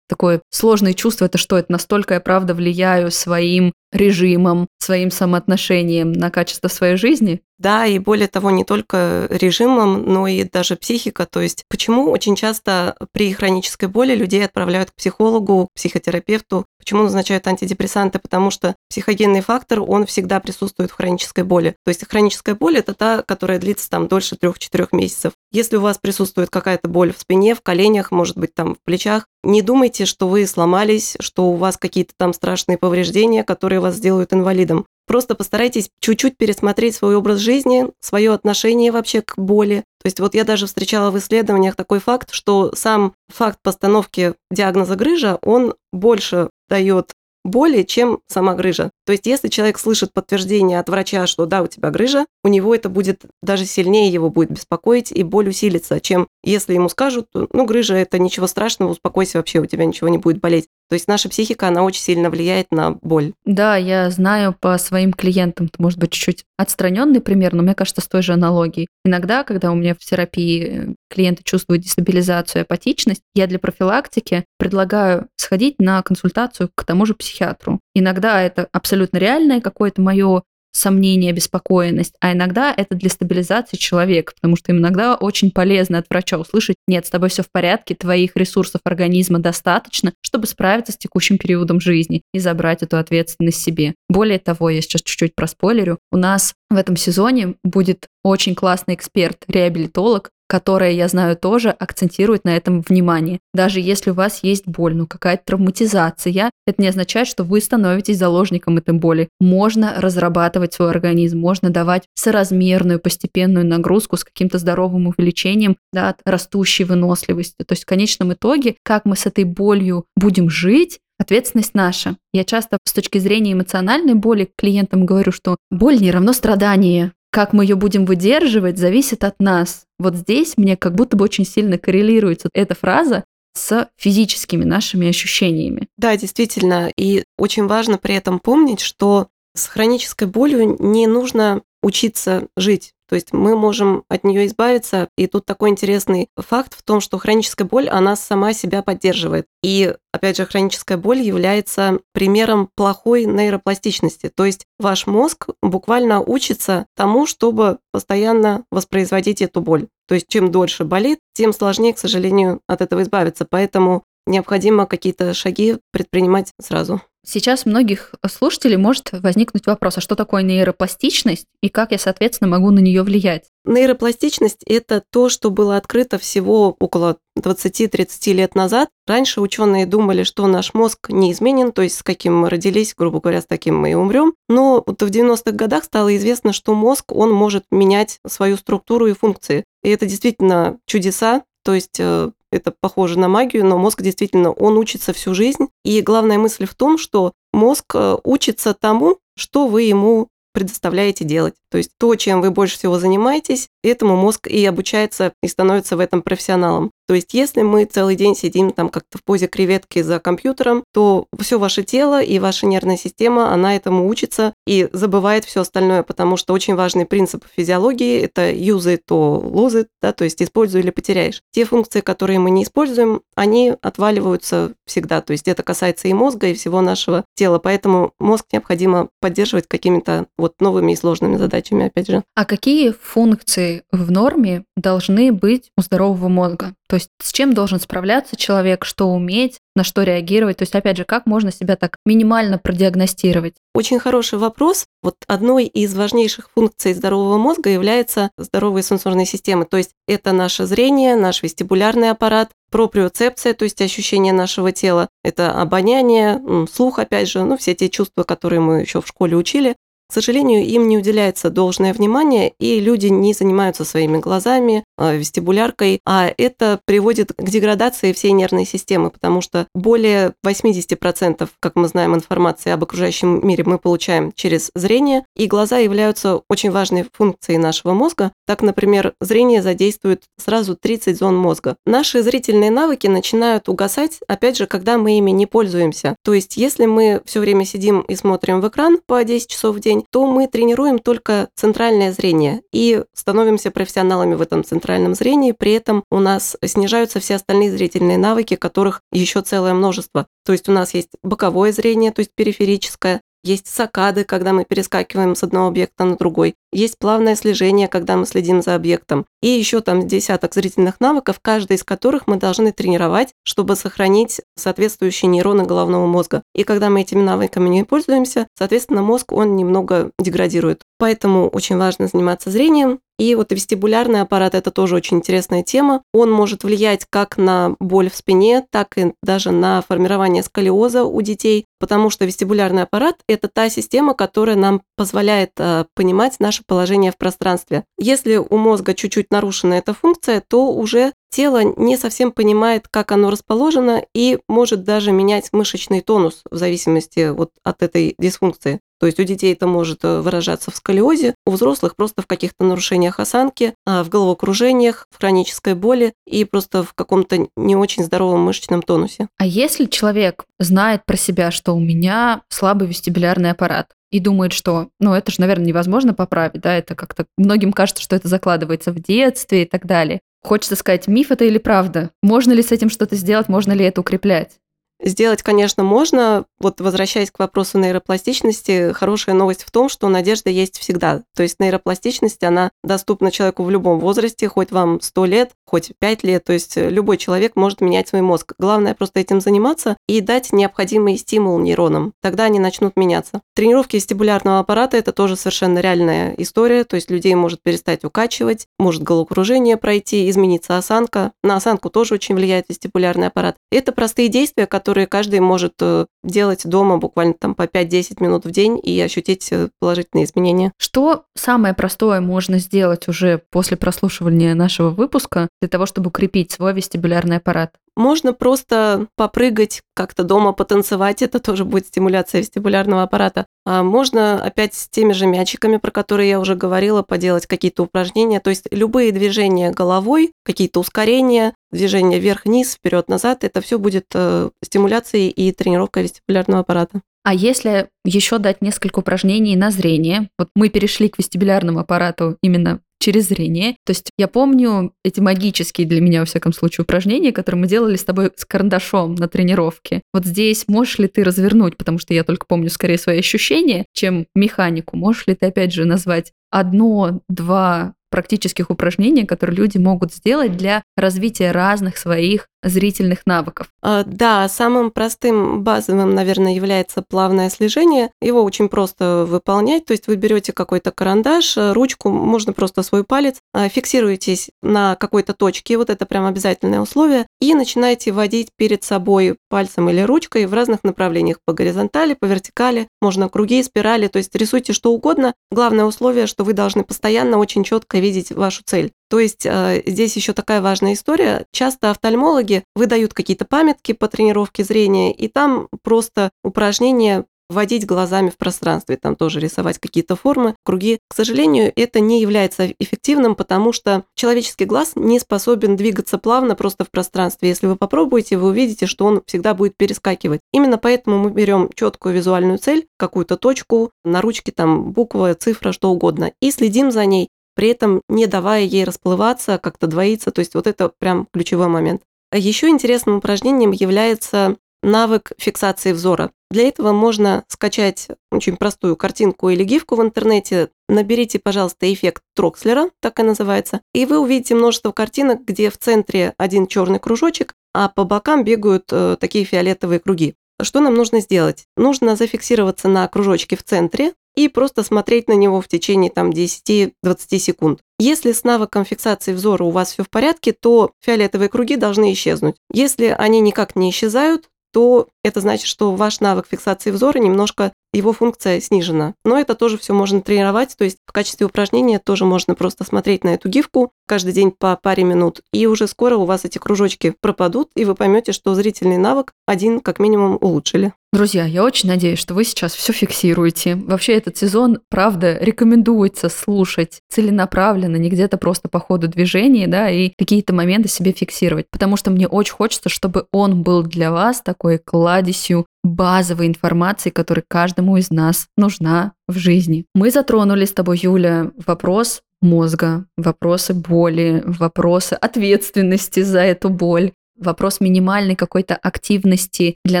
C: такое сложное чувство, это что, это настолько я правда влияю своим режимом, своим самоотношением на качество своей жизни?
A: Да, и более того, не только режимом, но и даже психика. То есть почему очень часто при хронической боли людей отправляют к психологу, к психотерапевту, Почему назначают антидепрессанты? Потому что психогенный фактор, он всегда присутствует в хронической боли. То есть хроническая боль – это та, которая длится там дольше 3-4 месяцев. Если у вас присутствует какая-то боль в спине, в коленях, может быть, там в плечах, не думайте, что вы сломались, что у вас какие-то там страшные повреждения, которые вас сделают инвалидом. Просто постарайтесь чуть-чуть пересмотреть свой образ жизни, свое отношение вообще к боли. То есть вот я даже встречала в исследованиях такой факт, что сам факт постановки диагноза грыжа, он больше дает боли, чем сама грыжа. То есть, если человек слышит подтверждение от врача, что да, у тебя грыжа, у него это будет даже сильнее его будет беспокоить, и боль усилится, чем если ему скажут, ну, грыжа – это ничего страшного, успокойся вообще, у тебя ничего не будет болеть. То есть наша психика, она очень сильно влияет на боль.
C: Да, я знаю по своим клиентам, может быть, чуть-чуть отстраненный пример, но мне кажется, с той же аналогией. Иногда, когда у меня в терапии э, клиенты чувствуют дестабилизацию, апатичность, я для профилактики предлагаю сходить на консультацию к тому же психиатру. Иногда это абсолютно реальное какое-то мое сомнение, обеспокоенность, а иногда это для стабилизации человека, потому что иногда очень полезно от врача услышать, нет, с тобой все в порядке, твоих ресурсов организма достаточно, чтобы справиться с текущим периодом жизни и забрать эту ответственность себе. Более того, я сейчас чуть-чуть проспойлерю, у нас в этом сезоне будет очень классный эксперт, реабилитолог, которая, я знаю, тоже акцентирует на этом внимание. Даже если у вас есть боль, ну какая-то травматизация, это не означает, что вы становитесь заложником этой боли. Можно разрабатывать свой организм, можно давать соразмерную постепенную нагрузку с каким-то здоровым увеличением да, растущей выносливости. То есть в конечном итоге, как мы с этой болью будем жить, ответственность наша. Я часто с точки зрения эмоциональной боли клиентам говорю, что боль не равно страдание. Как мы ее будем выдерживать, зависит от нас. Вот здесь мне как будто бы очень сильно коррелируется эта фраза с физическими нашими ощущениями.
A: Да, действительно. И очень важно при этом помнить, что с хронической болью не нужно учиться жить. То есть мы можем от нее избавиться. И тут такой интересный факт в том, что хроническая боль, она сама себя поддерживает. И, опять же, хроническая боль является примером плохой нейропластичности. То есть ваш мозг буквально учится тому, чтобы постоянно воспроизводить эту боль. То есть чем дольше болит, тем сложнее, к сожалению, от этого избавиться. Поэтому необходимо какие-то шаги предпринимать сразу.
C: Сейчас многих слушателей может возникнуть вопрос, а что такое нейропластичность и как я, соответственно, могу на нее влиять?
A: Нейропластичность – это то, что было открыто всего около 20-30 лет назад. Раньше ученые думали, что наш мозг неизменен, то есть с каким мы родились, грубо говоря, с таким мы и умрем. Но вот в 90-х годах стало известно, что мозг, он может менять свою структуру и функции. И это действительно чудеса, то есть э, это похоже на магию, но мозг действительно, он учится всю жизнь. И главная мысль в том, что мозг э, учится тому, что вы ему предоставляете делать. То есть то, чем вы больше всего занимаетесь, этому мозг и обучается, и становится в этом профессионалом. То есть если мы целый день сидим там как-то в позе креветки за компьютером, то все ваше тело и ваша нервная система, она этому учится и забывает все остальное, потому что очень важный принцип физиологии – это use it or lose it, да, то есть используй или потеряешь. Те функции, которые мы не используем, они отваливаются всегда. То есть это касается и мозга, и всего нашего тела. Поэтому мозг необходимо поддерживать какими-то вот новыми и сложными задачами, опять же.
C: А какие функции в норме должны быть у здорового мозга? То есть с чем должен справляться человек, что уметь, на что реагировать? То есть, опять же, как можно себя так минимально продиагностировать?
A: Очень хороший вопрос. Вот одной из важнейших функций здорового мозга является здоровая сенсорная система. То есть это наше зрение, наш вестибулярный аппарат, проприоцепция, то есть ощущение нашего тела, это обоняние, слух, опять же, ну, все те чувства, которые мы еще в школе учили. К сожалению, им не уделяется должное внимание, и люди не занимаются своими глазами, а, вестибуляркой, а это приводит к деградации всей нервной системы, потому что более 80%, как мы знаем, информации об окружающем мире мы получаем через зрение, и глаза являются очень важной функцией нашего мозга. Так, например, зрение задействует сразу 30 зон мозга. Наши зрительные навыки начинают угасать, опять же, когда мы ими не пользуемся. То есть, если мы все время сидим и смотрим в экран по 10 часов в день, то мы тренируем только центральное зрение и становимся профессионалами в этом центральном зрении. При этом у нас снижаются все остальные зрительные навыки, которых еще целое множество. То есть у нас есть боковое зрение, то есть периферическое, есть сакады, когда мы перескакиваем с одного объекта на другой. Есть плавное слежение, когда мы следим за объектом. И еще там десяток зрительных навыков, каждый из которых мы должны тренировать, чтобы сохранить соответствующие нейроны головного мозга. И когда мы этими навыками не пользуемся, соответственно, мозг, он немного деградирует. Поэтому очень важно заниматься зрением. И вот вестибулярный аппарат – это тоже очень интересная тема. Он может влиять как на боль в спине, так и даже на формирование сколиоза у детей, потому что вестибулярный аппарат – это та система, которая нам позволяет э, понимать наше положение в пространстве. Если у мозга чуть-чуть нарушена эта функция, то уже тело не совсем понимает, как оно расположено, и может даже менять мышечный тонус в зависимости вот от этой дисфункции. То есть у детей это может э, выражаться в сколиозе, у взрослых просто в каких-то нарушениях осанки, а, в головокружениях, в хронической боли и просто в каком-то не очень здоровом мышечном тонусе.
C: А если человек знает про себя, что у меня слабый вестибулярный аппарат, и думает, что, ну, это же, наверное, невозможно поправить, да, это как-то многим кажется, что это закладывается в детстве и так далее. Хочется сказать, миф это или правда? Можно ли с этим что-то сделать, можно ли это укреплять?
A: Сделать, конечно, можно. Вот возвращаясь к вопросу нейропластичности, хорошая новость в том, что надежда есть всегда. То есть нейропластичность, она доступна человеку в любом возрасте, хоть вам 100 лет, хоть 5 лет. То есть любой человек может менять свой мозг. Главное просто этим заниматься и дать необходимый стимул нейронам. Тогда они начнут меняться. Тренировки вестибулярного аппарата – это тоже совершенно реальная история. То есть людей может перестать укачивать, может головокружение пройти, измениться осанка. На осанку тоже очень влияет вестибулярный аппарат. Это простые действия, которые которые каждый может э, делать дома буквально там по 5-10 минут в день и ощутить э, положительные изменения.
C: Что самое простое можно сделать уже после прослушивания нашего выпуска для того, чтобы укрепить свой вестибулярный аппарат?
A: Можно просто попрыгать, как-то дома потанцевать, это тоже будет стимуляция вестибулярного аппарата. А можно опять с теми же мячиками, про которые я уже говорила, поделать какие-то упражнения. То есть любые движения головой, какие-то ускорения, движения вверх-вниз, вперед-назад, это все будет э, стимуляцией и тренировкой вестибулярного аппарата.
C: А если еще дать несколько упражнений на зрение, вот мы перешли к вестибулярному аппарату именно через зрение. То есть я помню эти магические для меня, во всяком случае, упражнения, которые мы делали с тобой с карандашом на тренировке. Вот здесь можешь ли ты развернуть, потому что я только помню скорее свои ощущения, чем механику. Можешь ли ты, опять же, назвать одно-два практических упражнений, которые люди могут сделать для развития разных своих зрительных навыков.
A: А, да, самым простым базовым, наверное, является плавное слежение. Его очень просто выполнять. То есть вы берете какой-то карандаш, э, ручку, можно просто свой палец, а, фиксируетесь на какой-то точке, вот это прям обязательное условие, и начинаете водить перед собой пальцем или ручкой в разных направлениях по горизонтали, по вертикали, можно круги, спирали, то есть рисуйте что угодно. Главное условие, что вы должны постоянно очень четко видеть вашу цель. То есть э, здесь еще такая важная история. Часто офтальмологи выдают какие-то памятки по тренировке зрения, и там просто упражнения вводить глазами в пространстве, там тоже рисовать какие-то формы, круги. К сожалению, это не является эффективным, потому что человеческий глаз не способен двигаться плавно просто в пространстве. Если вы попробуете, вы увидите, что он всегда будет перескакивать. Именно поэтому мы берем четкую визуальную цель, какую-то точку, на ручке там буква, цифра, что угодно, и следим за ней при этом не давая ей расплываться, как-то двоиться. То есть вот это прям ключевой момент. Еще интересным упражнением является навык фиксации взора. Для этого можно скачать очень простую картинку или гифку в интернете. Наберите, пожалуйста, эффект Трокслера, так и называется, и вы увидите множество картинок, где в центре один черный кружочек, а по бокам бегают э, такие фиолетовые круги. Что нам нужно сделать? Нужно зафиксироваться на кружочке в центре, и просто смотреть на него в течение там 10-20 секунд. Если с навыком фиксации взора у вас все в порядке, то фиолетовые круги должны исчезнуть. Если они никак не исчезают, то это значит, что ваш навык фиксации взора немножко его функция снижена. Но это тоже все можно тренировать, то есть в качестве упражнения тоже можно просто смотреть на эту гифку каждый день по паре минут, и уже скоро у вас эти кружочки пропадут, и вы поймете, что зрительный навык один как минимум улучшили.
C: Друзья, я очень надеюсь, что вы сейчас все фиксируете. Вообще этот сезон, правда, рекомендуется слушать целенаправленно, не где-то просто по ходу движения, да, и какие-то моменты себе фиксировать. Потому что мне очень хочется, чтобы он был для вас такой кладезью базовой информации, которая каждому из нас нужна в жизни. Мы затронули с тобой, Юля, вопрос мозга, вопросы боли, вопросы ответственности за эту боль вопрос минимальной какой-то активности для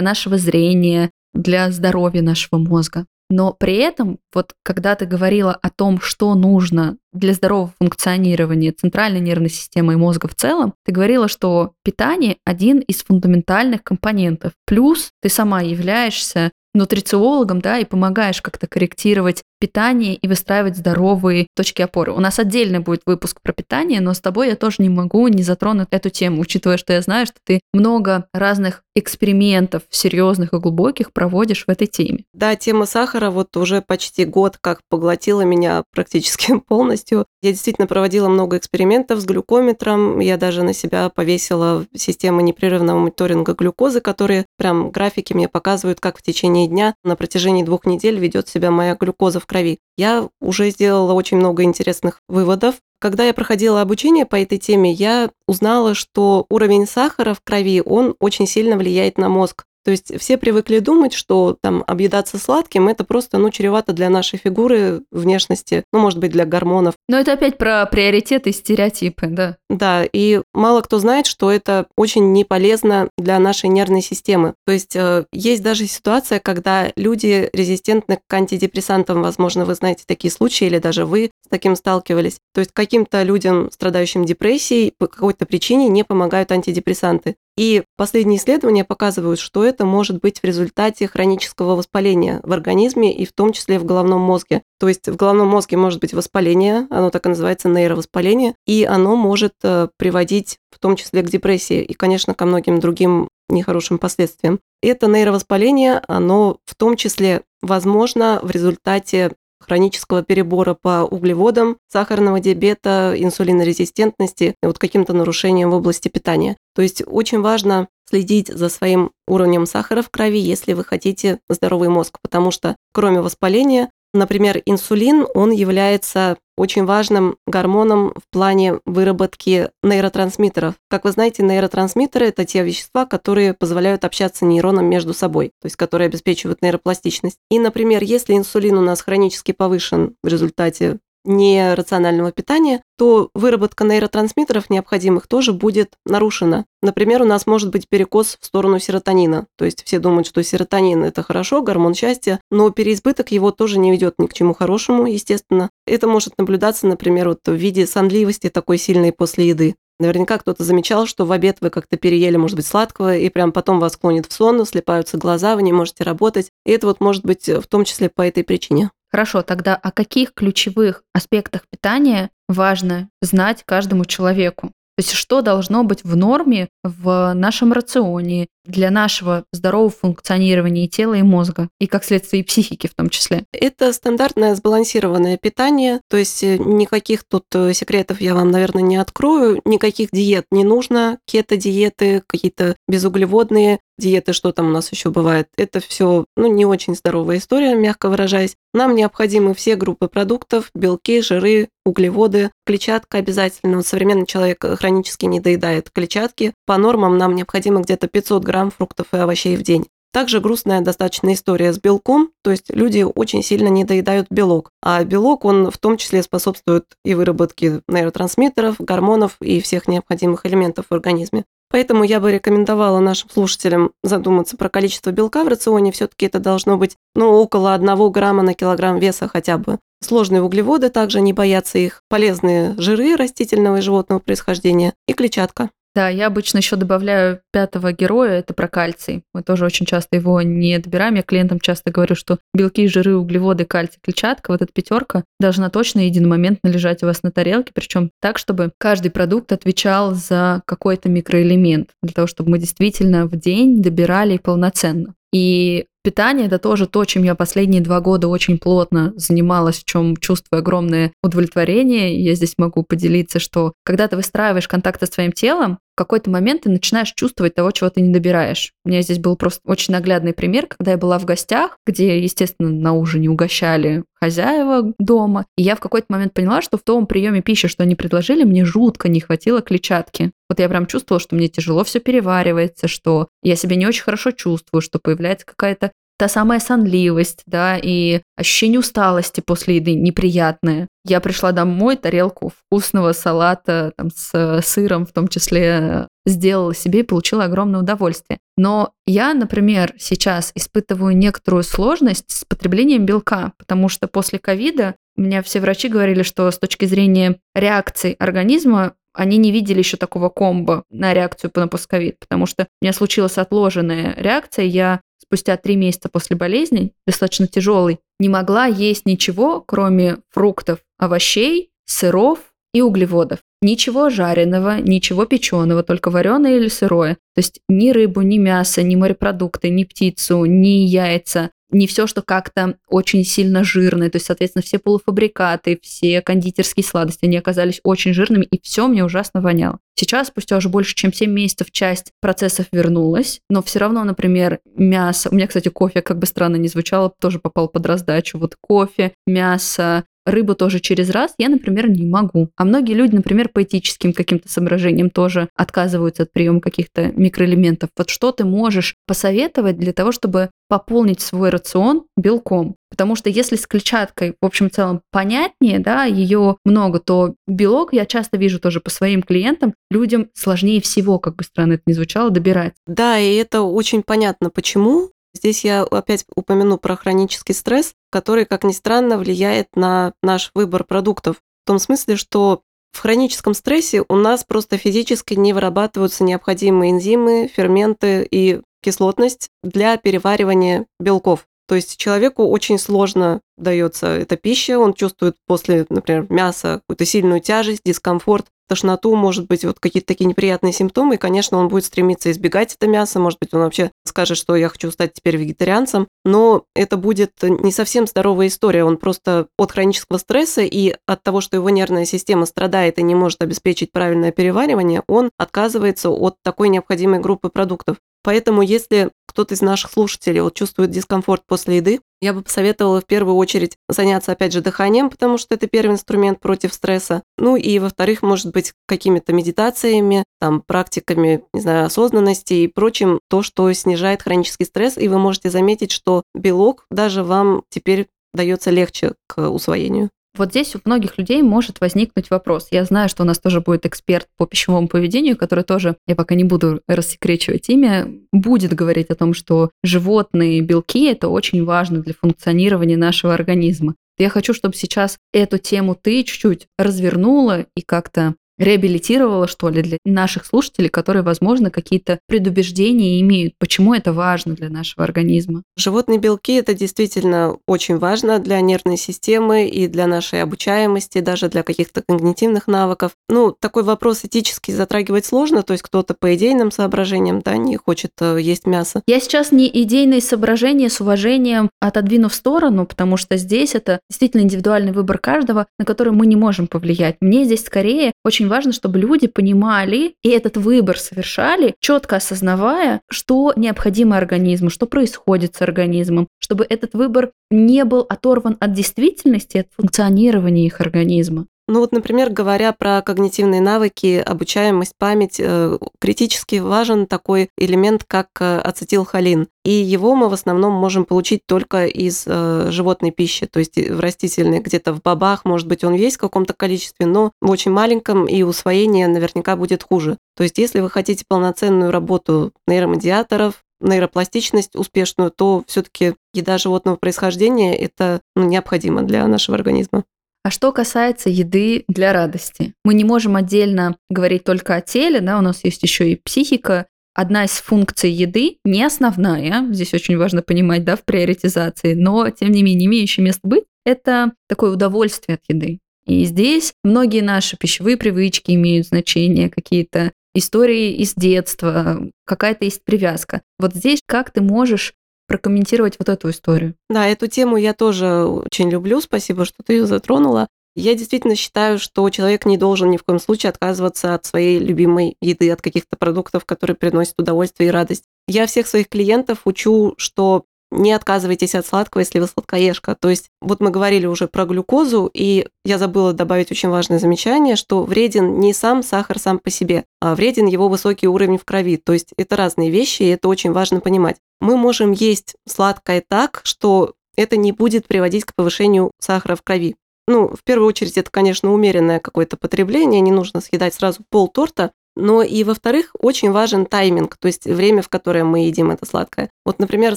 C: нашего зрения, для здоровья нашего мозга. Но при этом, вот когда ты говорила о том, что нужно для здорового функционирования центральной нервной системы и мозга в целом, ты говорила, что питание один из фундаментальных компонентов. Плюс ты сама являешься нутрициологом, да, и помогаешь как-то корректировать питание и выстраивать здоровые точки опоры. У нас отдельно будет выпуск про питание, но с тобой я тоже не могу не затронуть эту тему, учитывая, что я знаю, что ты много разных экспериментов серьезных и глубоких проводишь в этой теме.
A: Да, тема сахара вот уже почти год как поглотила меня практически полностью. Я действительно проводила много экспериментов с глюкометром. Я даже на себя повесила систему непрерывного мониторинга глюкозы, которые прям графики мне показывают, как в течение дня на протяжении двух недель ведет себя моя глюкоза в крови. Я уже сделала очень много интересных выводов. Когда я проходила обучение по этой теме, я узнала, что уровень сахара в крови, он очень сильно влияет на мозг. То есть все привыкли думать, что там объедаться сладким это просто ну чревато для нашей фигуры, внешности, ну может быть для гормонов.
C: Но это опять про приоритеты и стереотипы, да.
A: Да, и мало кто знает, что это очень не полезно для нашей нервной системы. То есть э, есть даже ситуация, когда люди резистентны к антидепрессантам, возможно, вы знаете такие случаи, или даже вы с таким сталкивались. То есть каким-то людям, страдающим депрессией, по какой-то причине не помогают антидепрессанты. И последние исследования показывают, что это может быть в результате хронического воспаления в организме и в том числе в головном мозге. То есть в головном мозге может быть воспаление, оно так и называется нейровоспаление, и оно может э, приводить в том числе к депрессии и, конечно, ко многим другим нехорошим последствиям. Это нейровоспаление, оно в том числе возможно в результате хронического перебора по углеводам, сахарного диабета, инсулинорезистентности вот каким-то нарушением в области питания. То есть очень важно следить за своим уровнем сахара в крови, если вы хотите здоровый мозг, потому что кроме воспаления Например, инсулин, он является очень важным гормоном в плане выработки нейротрансмиттеров. Как вы знаете, нейротрансмиттеры – это те вещества, которые позволяют общаться нейронам между собой, то есть которые обеспечивают нейропластичность. И, например, если инсулин у нас хронически повышен в результате нерационального питания, то выработка нейротрансмиттеров необходимых тоже будет нарушена. Например, у нас может быть перекос в сторону серотонина. То есть все думают, что серотонин – это хорошо, гормон счастья, но переизбыток его тоже не ведет ни к чему хорошему, естественно. Это может наблюдаться, например, вот в виде сонливости такой сильной после еды. Наверняка кто-то замечал, что в обед вы как-то переели, может быть, сладкого, и прям потом вас клонит в сон, слепаются глаза, вы не можете работать. И это вот может быть в том числе по этой причине.
C: Хорошо, тогда о каких ключевых аспектах питания важно знать каждому человеку? То есть что должно быть в норме в нашем рационе для нашего здорового функционирования и тела, и мозга, и как следствие и психики в том числе?
A: Это стандартное сбалансированное питание, то есть э, никаких тут э, секретов я вам, наверное, не открою, никаких диет не нужно, кето-диеты, какие-то безуглеводные диеты, что там у нас еще бывает. Это все ну, не очень здоровая история, мягко выражаясь. Нам необходимы все группы продуктов, белки, жиры, углеводы, клетчатка обязательно. Современный человек хронически не доедает клетчатки. По нормам нам необходимо где-то 500 грамм фруктов и овощей в день. Также грустная достаточно история с белком, то есть люди очень сильно не доедают белок. А белок, он в том числе способствует и выработке нейротрансмиттеров, гормонов и всех необходимых элементов в организме. Поэтому я бы рекомендовала нашим слушателям задуматься про количество белка в рационе. Все-таки это должно быть ну, около 1 грамма на килограмм веса хотя бы. Сложные углеводы, также не бояться их, полезные жиры растительного и животного происхождения и клетчатка.
C: Да, я обычно еще добавляю пятого героя, это про кальций. Мы тоже очень часто его не добираем. Я клиентам часто говорю, что белки, жиры, углеводы, кальций, клетчатка, вот эта пятерка должна точно единомоментно лежать у вас на тарелке, причем так, чтобы каждый продукт отвечал за какой-то микроэлемент, для того, чтобы мы действительно в день добирали полноценно. И Питание – это тоже то, чем я последние два года очень плотно занималась, в чем чувствую огромное удовлетворение. Я здесь могу поделиться, что когда ты выстраиваешь контакты с своим телом, какой-то момент ты начинаешь чувствовать того, чего ты не добираешь. У меня здесь был просто очень наглядный пример, когда я была в гостях, где, естественно, на ужине угощали хозяева дома, и я в какой-то момент поняла, что в том приеме пищи, что они предложили, мне жутко не хватило клетчатки. Вот я прям чувствовала, что мне тяжело все переваривается, что я себя не очень хорошо чувствую, что появляется какая-то та самая сонливость, да, и ощущение усталости после еды неприятное. Я пришла домой, тарелку вкусного салата там, с сыром в том числе сделала себе и получила огромное удовольствие. Но я, например, сейчас испытываю некоторую сложность с потреблением белка, потому что после ковида у меня все врачи говорили, что с точки зрения реакции организма они не видели еще такого комбо на реакцию на постковид, потому что у меня случилась отложенная реакция, я спустя три месяца после болезни, достаточно тяжелый, не могла есть ничего, кроме фруктов, овощей, сыров и углеводов. Ничего жареного, ничего печеного, только вареное или сырое. То есть ни рыбу, ни мясо, ни морепродукты, ни птицу, ни яйца, не все, что как-то очень сильно жирное. То есть, соответственно, все полуфабрикаты, все кондитерские сладости, они оказались очень жирными, и все мне ужасно воняло. Сейчас, спустя уже больше, чем 7 месяцев, часть процессов вернулась, но все равно, например, мясо... У меня, кстати, кофе, как бы странно не звучало, тоже попал под раздачу. Вот кофе, мясо, рыбу тоже через раз я, например, не могу. А многие люди, например, по этическим каким-то соображениям тоже отказываются от приема каких-то микроэлементов. Вот что ты можешь посоветовать для того, чтобы пополнить свой рацион белком? Потому что если с клетчаткой, в общем целом, понятнее, да, ее много, то белок я часто вижу тоже по своим клиентам, людям сложнее всего, как бы странно это ни звучало, добирать.
A: Да, и это очень понятно, почему. Здесь я опять упомяну про хронический стресс, который, как ни странно, влияет на наш выбор продуктов. В том смысле, что в хроническом стрессе у нас просто физически не вырабатываются необходимые энзимы, ферменты и кислотность для переваривания белков. То есть человеку очень сложно дается эта пища, он чувствует после, например, мяса какую-то сильную тяжесть, дискомфорт, тошноту, может быть, вот какие-то такие неприятные симптомы, и, конечно, он будет стремиться избегать это мясо, может быть, он вообще скажет, что я хочу стать теперь вегетарианцем, но это будет не совсем здоровая история, он просто от хронического стресса и от того, что его нервная система страдает и не может обеспечить правильное переваривание, он отказывается от такой необходимой группы продуктов. Поэтому, если кто-то из наших слушателей вот чувствует дискомфорт после еды, я бы посоветовала в первую очередь заняться, опять же, дыханием, потому что это первый инструмент против стресса. Ну и, во-вторых, может быть, какими-то медитациями, там, практиками, не знаю, осознанности и прочим, то, что снижает хронический стресс, и вы можете заметить, что белок даже вам теперь дается легче к усвоению.
C: Вот здесь у многих людей может возникнуть вопрос. Я знаю, что у нас тоже будет эксперт по пищевому поведению, который тоже, я пока не буду рассекречивать имя, будет говорить о том, что животные белки – это очень важно для функционирования нашего организма. Я хочу, чтобы сейчас эту тему ты чуть-чуть развернула и как-то реабилитировала, что ли, для наших слушателей, которые, возможно, какие-то предубеждения имеют, почему это важно для нашего организма.
A: Животные белки – это действительно очень важно для нервной системы и для нашей обучаемости, даже для каких-то когнитивных навыков. Ну, такой вопрос этически затрагивать сложно, то есть кто-то по идейным соображениям, да, не хочет э, есть мясо.
C: Я сейчас не идейные соображения с уважением отодвину в сторону, потому что здесь это действительно индивидуальный выбор каждого, на который мы не можем повлиять. Мне здесь скорее очень важно, чтобы люди понимали и этот выбор совершали, четко осознавая, что необходимо организму, что происходит с организмом, чтобы этот выбор не был оторван от действительности, от функционирования их организма.
A: Ну вот, например, говоря про когнитивные навыки, обучаемость, память, э, критически важен такой элемент, как э, ацетилхолин. И его мы в основном можем получить только из э, животной пищи, то есть в растительной, где-то в бобах, может быть, он есть в каком-то количестве, но в очень маленьком, и усвоение наверняка будет хуже. То есть если вы хотите полноценную работу нейромедиаторов, нейропластичность успешную, то все-таки еда животного происхождения это ну, необходимо для нашего организма.
C: А что касается еды для радости, мы не можем отдельно говорить только о теле, да, у нас есть еще и психика. Одна из функций еды, не основная, здесь очень важно понимать, да, в приоритизации, но, тем не менее, имеющая место быть, это такое удовольствие от еды. И здесь многие наши пищевые привычки имеют значение, какие-то истории из детства, какая-то есть привязка. Вот здесь как ты можешь прокомментировать вот эту историю.
A: Да, эту тему я тоже очень люблю. Спасибо, что ты ее затронула. Я действительно считаю, что человек не должен ни в коем случае отказываться от своей любимой еды, от каких-то продуктов, которые приносят удовольствие и радость. Я всех своих клиентов учу, что не отказывайтесь от сладкого, если вы сладкоежка. То есть вот мы говорили уже про глюкозу, и я забыла добавить очень важное замечание, что вреден не сам сахар сам по себе, а вреден его высокий уровень в крови. То есть это разные вещи, и это очень важно понимать. Мы можем есть сладкое так, что это не будет приводить к повышению сахара в крови. Ну, в первую очередь, это, конечно, умеренное какое-то потребление, не нужно съедать сразу пол торта, но и, во-вторых, очень важен тайминг, то есть время, в которое мы едим это сладкое. Вот, например,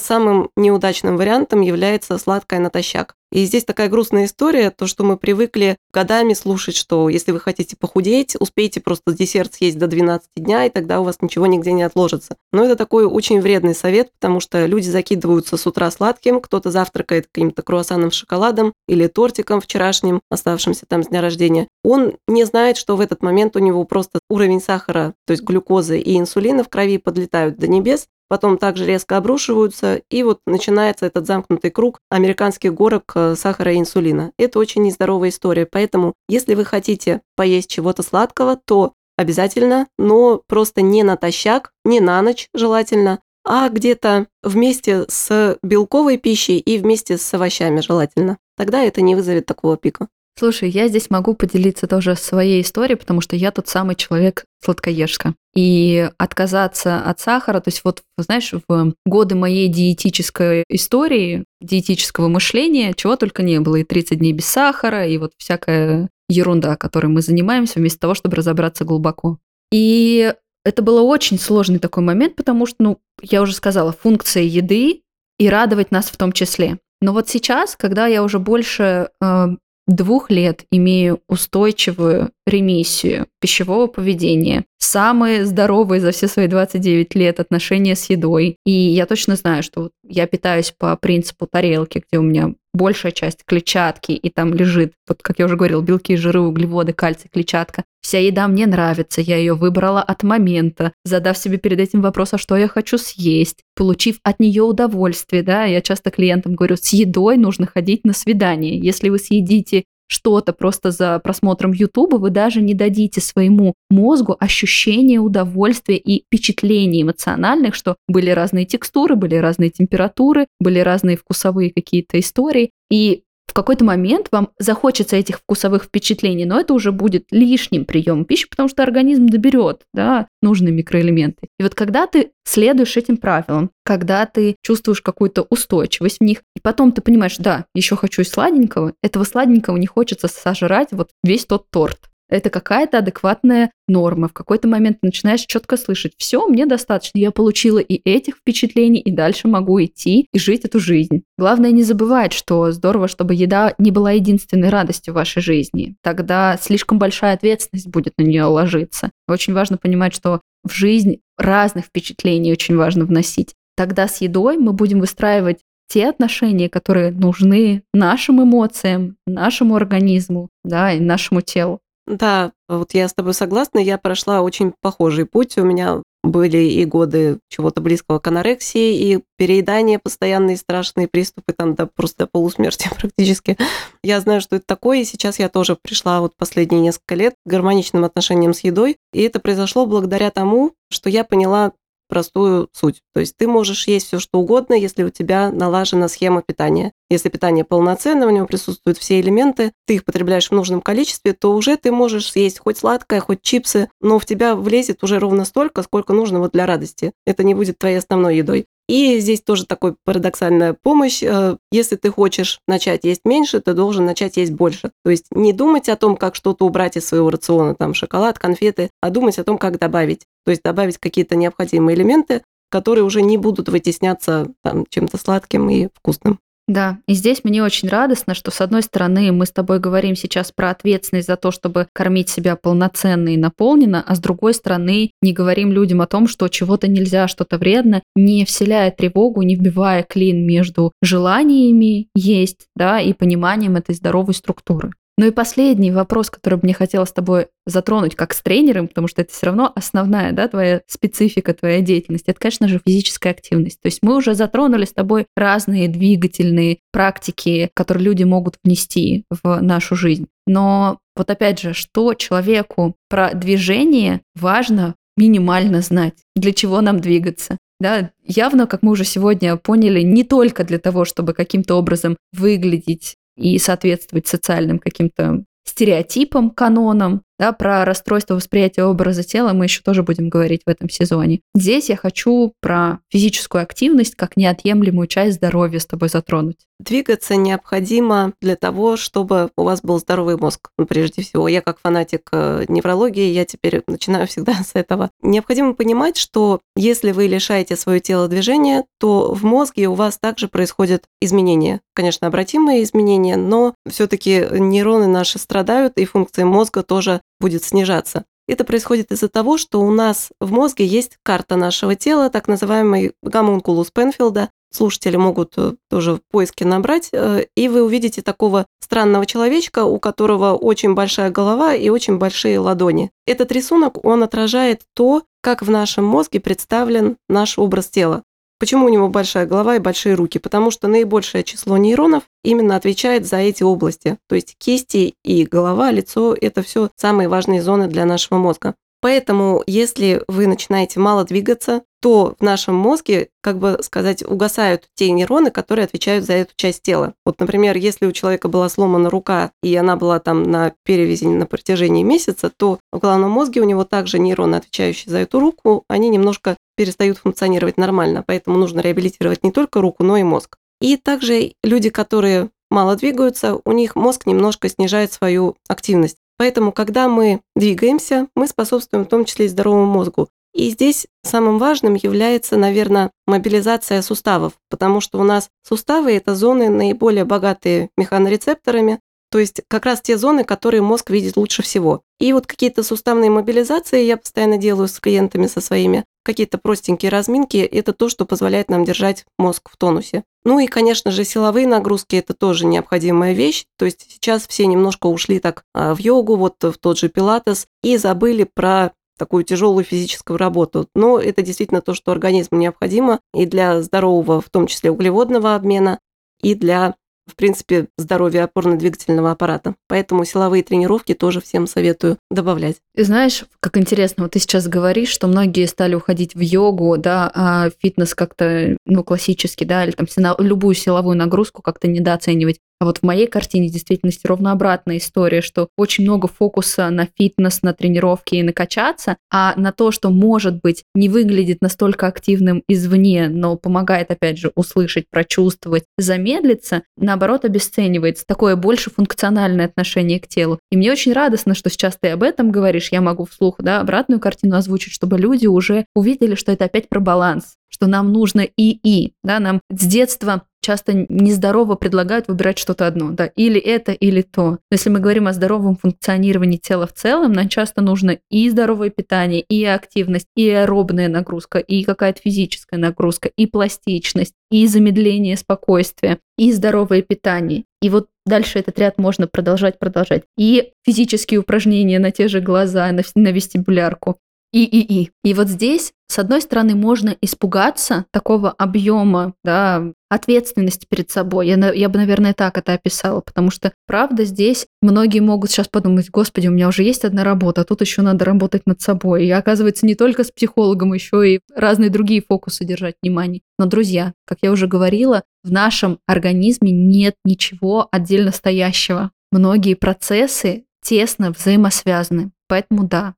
A: самым неудачным вариантом является сладкое натощак. И здесь такая грустная история, то, что мы привыкли годами слушать, что если вы хотите похудеть, успейте просто десерт съесть до 12 дня, и тогда у вас ничего нигде не отложится. Но это такой очень вредный совет, потому что люди закидываются с утра сладким, кто-то завтракает каким-то круассаном с шоколадом или тортиком вчерашним, оставшимся там с дня рождения. Он не знает, что в этот момент у него просто уровень сахара, то есть глюкозы и инсулина в крови подлетают до небес, потом также резко обрушиваются, и вот начинается этот замкнутый круг американских горок э, сахара и инсулина. Это очень нездоровая история, поэтому если вы хотите поесть чего-то сладкого, то обязательно, но просто не натощак, не на ночь желательно, а где-то вместе с белковой пищей и вместе с овощами желательно. Тогда это не вызовет такого пика.
C: Слушай, я здесь могу поделиться тоже своей историей, потому что я тот самый человек сладкоежка. И отказаться от сахара, то есть вот, знаешь, в годы моей диетической истории, диетического мышления, чего только не было. И 30 дней без сахара, и вот всякая ерунда, которой мы занимаемся, вместо того, чтобы разобраться глубоко. И это был очень сложный такой момент, потому что, ну, я уже сказала, функция еды и радовать нас в том числе. Но вот сейчас, когда я уже больше э, двух лет имею устойчивую ремиссию пищевого поведения, самые здоровые за все свои 29 лет отношения с едой. И я точно знаю, что я питаюсь по принципу тарелки, где у меня большая часть клетчатки, и там лежит, вот как я уже говорил, белки, жиры, углеводы, кальций, клетчатка. Вся еда мне нравится, я ее выбрала от момента, задав себе перед этим вопрос, а что я хочу съесть, получив от нее удовольствие, да, я часто клиентам говорю, с едой нужно ходить на свидание. Если вы съедите что-то просто за просмотром Ютуба, вы даже не дадите своему мозгу ощущение удовольствия и впечатлений эмоциональных, что были разные текстуры, были разные температуры, были разные вкусовые какие-то истории. И в какой-то момент вам захочется этих вкусовых впечатлений, но это уже будет лишним приемом пищи, потому что организм доберет да, нужные микроэлементы. И вот когда ты следуешь этим правилам, когда ты чувствуешь какую-то устойчивость в них, и потом ты понимаешь, да, еще хочу и сладенького, этого сладенького не хочется сожрать вот весь тот торт. Это какая-то адекватная норма. В какой-то момент начинаешь четко слышать, все, мне достаточно, я получила и этих впечатлений, и дальше могу идти и жить эту жизнь. Главное не забывать, что здорово, чтобы еда не была единственной радостью в вашей жизни. Тогда слишком большая ответственность будет на нее ложиться. Очень важно понимать, что в жизнь разных впечатлений очень важно вносить. Тогда с едой мы будем выстраивать те отношения, которые нужны нашим эмоциям, нашему организму, да, и нашему телу.
A: Да, вот я с тобой согласна, я прошла очень похожий путь. У меня были и годы чего-то близкого к анорексии, и переедание, постоянные страшные приступы, там да, просто до полусмерти практически. Я знаю, что это такое, и сейчас я тоже пришла вот последние несколько лет к гармоничным отношениям с едой, и это произошло благодаря тому, что я поняла простую суть. То есть ты можешь есть все, что угодно, если у тебя налажена схема питания. Если питание полноценное, в нем присутствуют все элементы, ты их потребляешь в нужном количестве, то уже ты можешь съесть хоть сладкое, хоть чипсы, но в тебя влезет уже ровно столько, сколько нужно вот для радости. Это не будет твоей основной едой. И здесь тоже такой парадоксальная помощь. Э, если ты хочешь начать есть меньше, ты должен начать есть больше. То есть не думать о том, как что-то убрать из своего рациона, там шоколад, конфеты, а думать о том, как добавить. То есть добавить какие-то необходимые элементы, которые уже не будут вытесняться там, чем-то сладким и вкусным.
C: Да, и здесь мне очень радостно, что с одной стороны мы с тобой говорим сейчас про ответственность за то, чтобы кормить себя полноценно и наполненно, а с другой стороны не говорим людям о том, что чего-то нельзя, что-то вредно, не вселяя тревогу, не вбивая клин между желаниями есть, да, и пониманием этой здоровой структуры. Ну и последний вопрос, который мне хотелось с тобой затронуть как с тренером, потому что это все равно основная, да, твоя специфика, твоя деятельность, это, конечно же, физическая активность. То есть мы уже затронули с тобой разные двигательные практики, которые люди могут внести в нашу жизнь. Но вот опять же, что человеку про движение важно минимально знать, для чего нам двигаться. Да, явно, как мы уже сегодня поняли, не только для того, чтобы каким-то образом выглядеть и соответствовать социальным каким-то стереотипам, канонам, да, про расстройство восприятия образа тела мы еще тоже будем говорить в этом сезоне. Здесь я хочу про физическую активность как неотъемлемую часть здоровья с тобой затронуть.
A: Двигаться необходимо для того, чтобы у вас был здоровый мозг, ну, прежде всего. Я как фанатик э, неврологии, я теперь начинаю всегда с этого. Необходимо понимать, что если вы лишаете свое тело движения, то в мозге у вас также происходят изменения. Конечно, обратимые изменения, но все-таки нейроны наши страдают, и функции мозга тоже будет снижаться. Это происходит из-за того, что у нас в мозге есть карта нашего тела, так называемый гомункулус Пенфилда. Слушатели могут э, тоже в поиске набрать, э, и вы увидите такого странного человечка, у которого очень большая голова и очень большие ладони. Этот рисунок, он отражает то, как в нашем мозге представлен наш образ тела. Почему у него большая голова и большие руки? Потому что наибольшее число нейронов именно отвечает за эти области. То есть кисти и голова, лицо – это все самые важные зоны для нашего мозга. Поэтому, если вы начинаете мало двигаться, то в нашем мозге, как бы сказать, угасают те нейроны, которые отвечают за эту часть тела. Вот, например, если у человека была сломана рука, и она была там на перевязи на протяжении месяца, то в головном мозге у него также нейроны, отвечающие за эту руку, они немножко перестают функционировать нормально, поэтому нужно реабилитировать не только руку, но и мозг. И также люди, которые мало двигаются, у них мозг немножко снижает свою активность. Поэтому, когда мы двигаемся, мы способствуем в том числе и здоровому мозгу. И здесь самым важным является, наверное, мобилизация суставов, потому что у нас суставы – это зоны наиболее богатые механорецепторами, то есть как раз те зоны, которые мозг видит лучше всего. И вот какие-то суставные мобилизации я постоянно делаю с клиентами со своими. Какие-то простенькие разминки – это то, что позволяет нам держать мозг в тонусе. Ну и, конечно же, силовые нагрузки – это тоже необходимая вещь. То есть сейчас все немножко ушли так а, в йогу, вот в тот же пилатес, и забыли про такую тяжелую физическую работу. Но это действительно то, что организму необходимо и для здорового, в том числе углеводного обмена, и для в принципе, здоровья опорно-двигательного аппарата. Поэтому силовые тренировки тоже всем советую добавлять.
C: И знаешь, как интересно, вот ты сейчас говоришь, что многие стали уходить в йогу, да, а фитнес как-то, ну, классический, да, или там любую силовую нагрузку как-то недооценивать. А вот в моей картине действительности ровно обратная история, что очень много фокуса на фитнес, на тренировки и накачаться, а на то, что, может быть, не выглядит настолько активным извне, но помогает, опять же, услышать, прочувствовать, замедлиться, наоборот, обесценивается. Такое больше функциональное отношение к телу. И мне очень радостно, что сейчас ты об этом говоришь, я могу вслух да, обратную картину озвучить, чтобы люди уже увидели, что это опять про баланс что нам нужно и-и, да, нам с детства часто нездорово предлагают выбирать что-то одно, да, или это, или то. Но если мы говорим о здоровом функционировании тела в целом, нам часто нужно и здоровое питание, и активность, и аэробная нагрузка, и какая-то физическая нагрузка, и пластичность, и замедление спокойствия, и здоровое питание. И вот дальше этот ряд можно продолжать, продолжать. И физические упражнения на те же глаза, на, на вестибулярку, и, и, вот здесь, с одной стороны, можно испугаться такого объема, да, ответственности перед собой. Я, я бы, наверное, так это описала, потому что, правда, здесь многие могут сейчас подумать, господи, у меня уже есть одна работа, а тут еще надо работать над собой. И оказывается, не только с психологом, еще и разные другие фокусы держать внимание. Но, друзья, как я уже говорила, в нашем организме нет ничего отдельно стоящего. Многие процессы тесно взаимосвязаны. Поэтому да,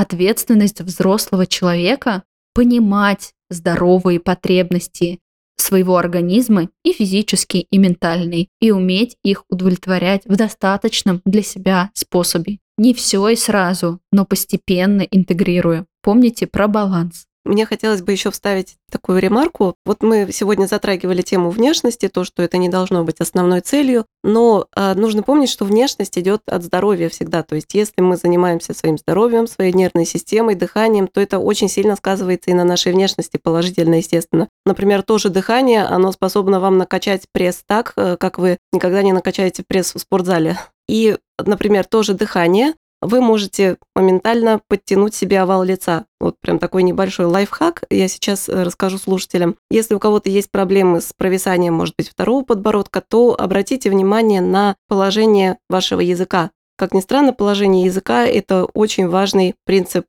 C: ответственность взрослого человека понимать здоровые потребности своего организма и физические, и ментальные, и уметь их удовлетворять в достаточном для себя способе. Не все и сразу, но постепенно интегрируя. Помните про баланс.
A: Мне хотелось бы еще вставить такую ремарку. Вот мы сегодня затрагивали тему внешности, то, что это не должно быть основной целью, но э, нужно помнить, что внешность идет от здоровья всегда. То есть если мы занимаемся своим здоровьем, своей нервной системой, дыханием, то это очень сильно сказывается и на нашей внешности положительно, естественно. Например, тоже дыхание, оно способно вам накачать пресс так, э, как вы никогда не накачаете пресс в спортзале. И, например, тоже дыхание вы можете моментально подтянуть себе овал лица. Вот прям такой небольшой лайфхак я сейчас э, расскажу слушателям. Если у кого-то есть проблемы с провисанием, может быть, второго подбородка, то обратите внимание на положение вашего языка. Как ни странно, положение языка – это очень важный принцип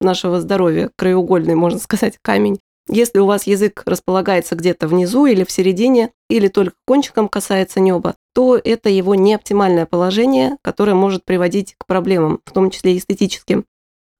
A: нашего здоровья, краеугольный, можно сказать, камень. Если у вас язык располагается где-то внизу или в середине, или только кончиком касается неба, то это его неоптимальное положение, которое может приводить к проблемам, в том числе эстетическим.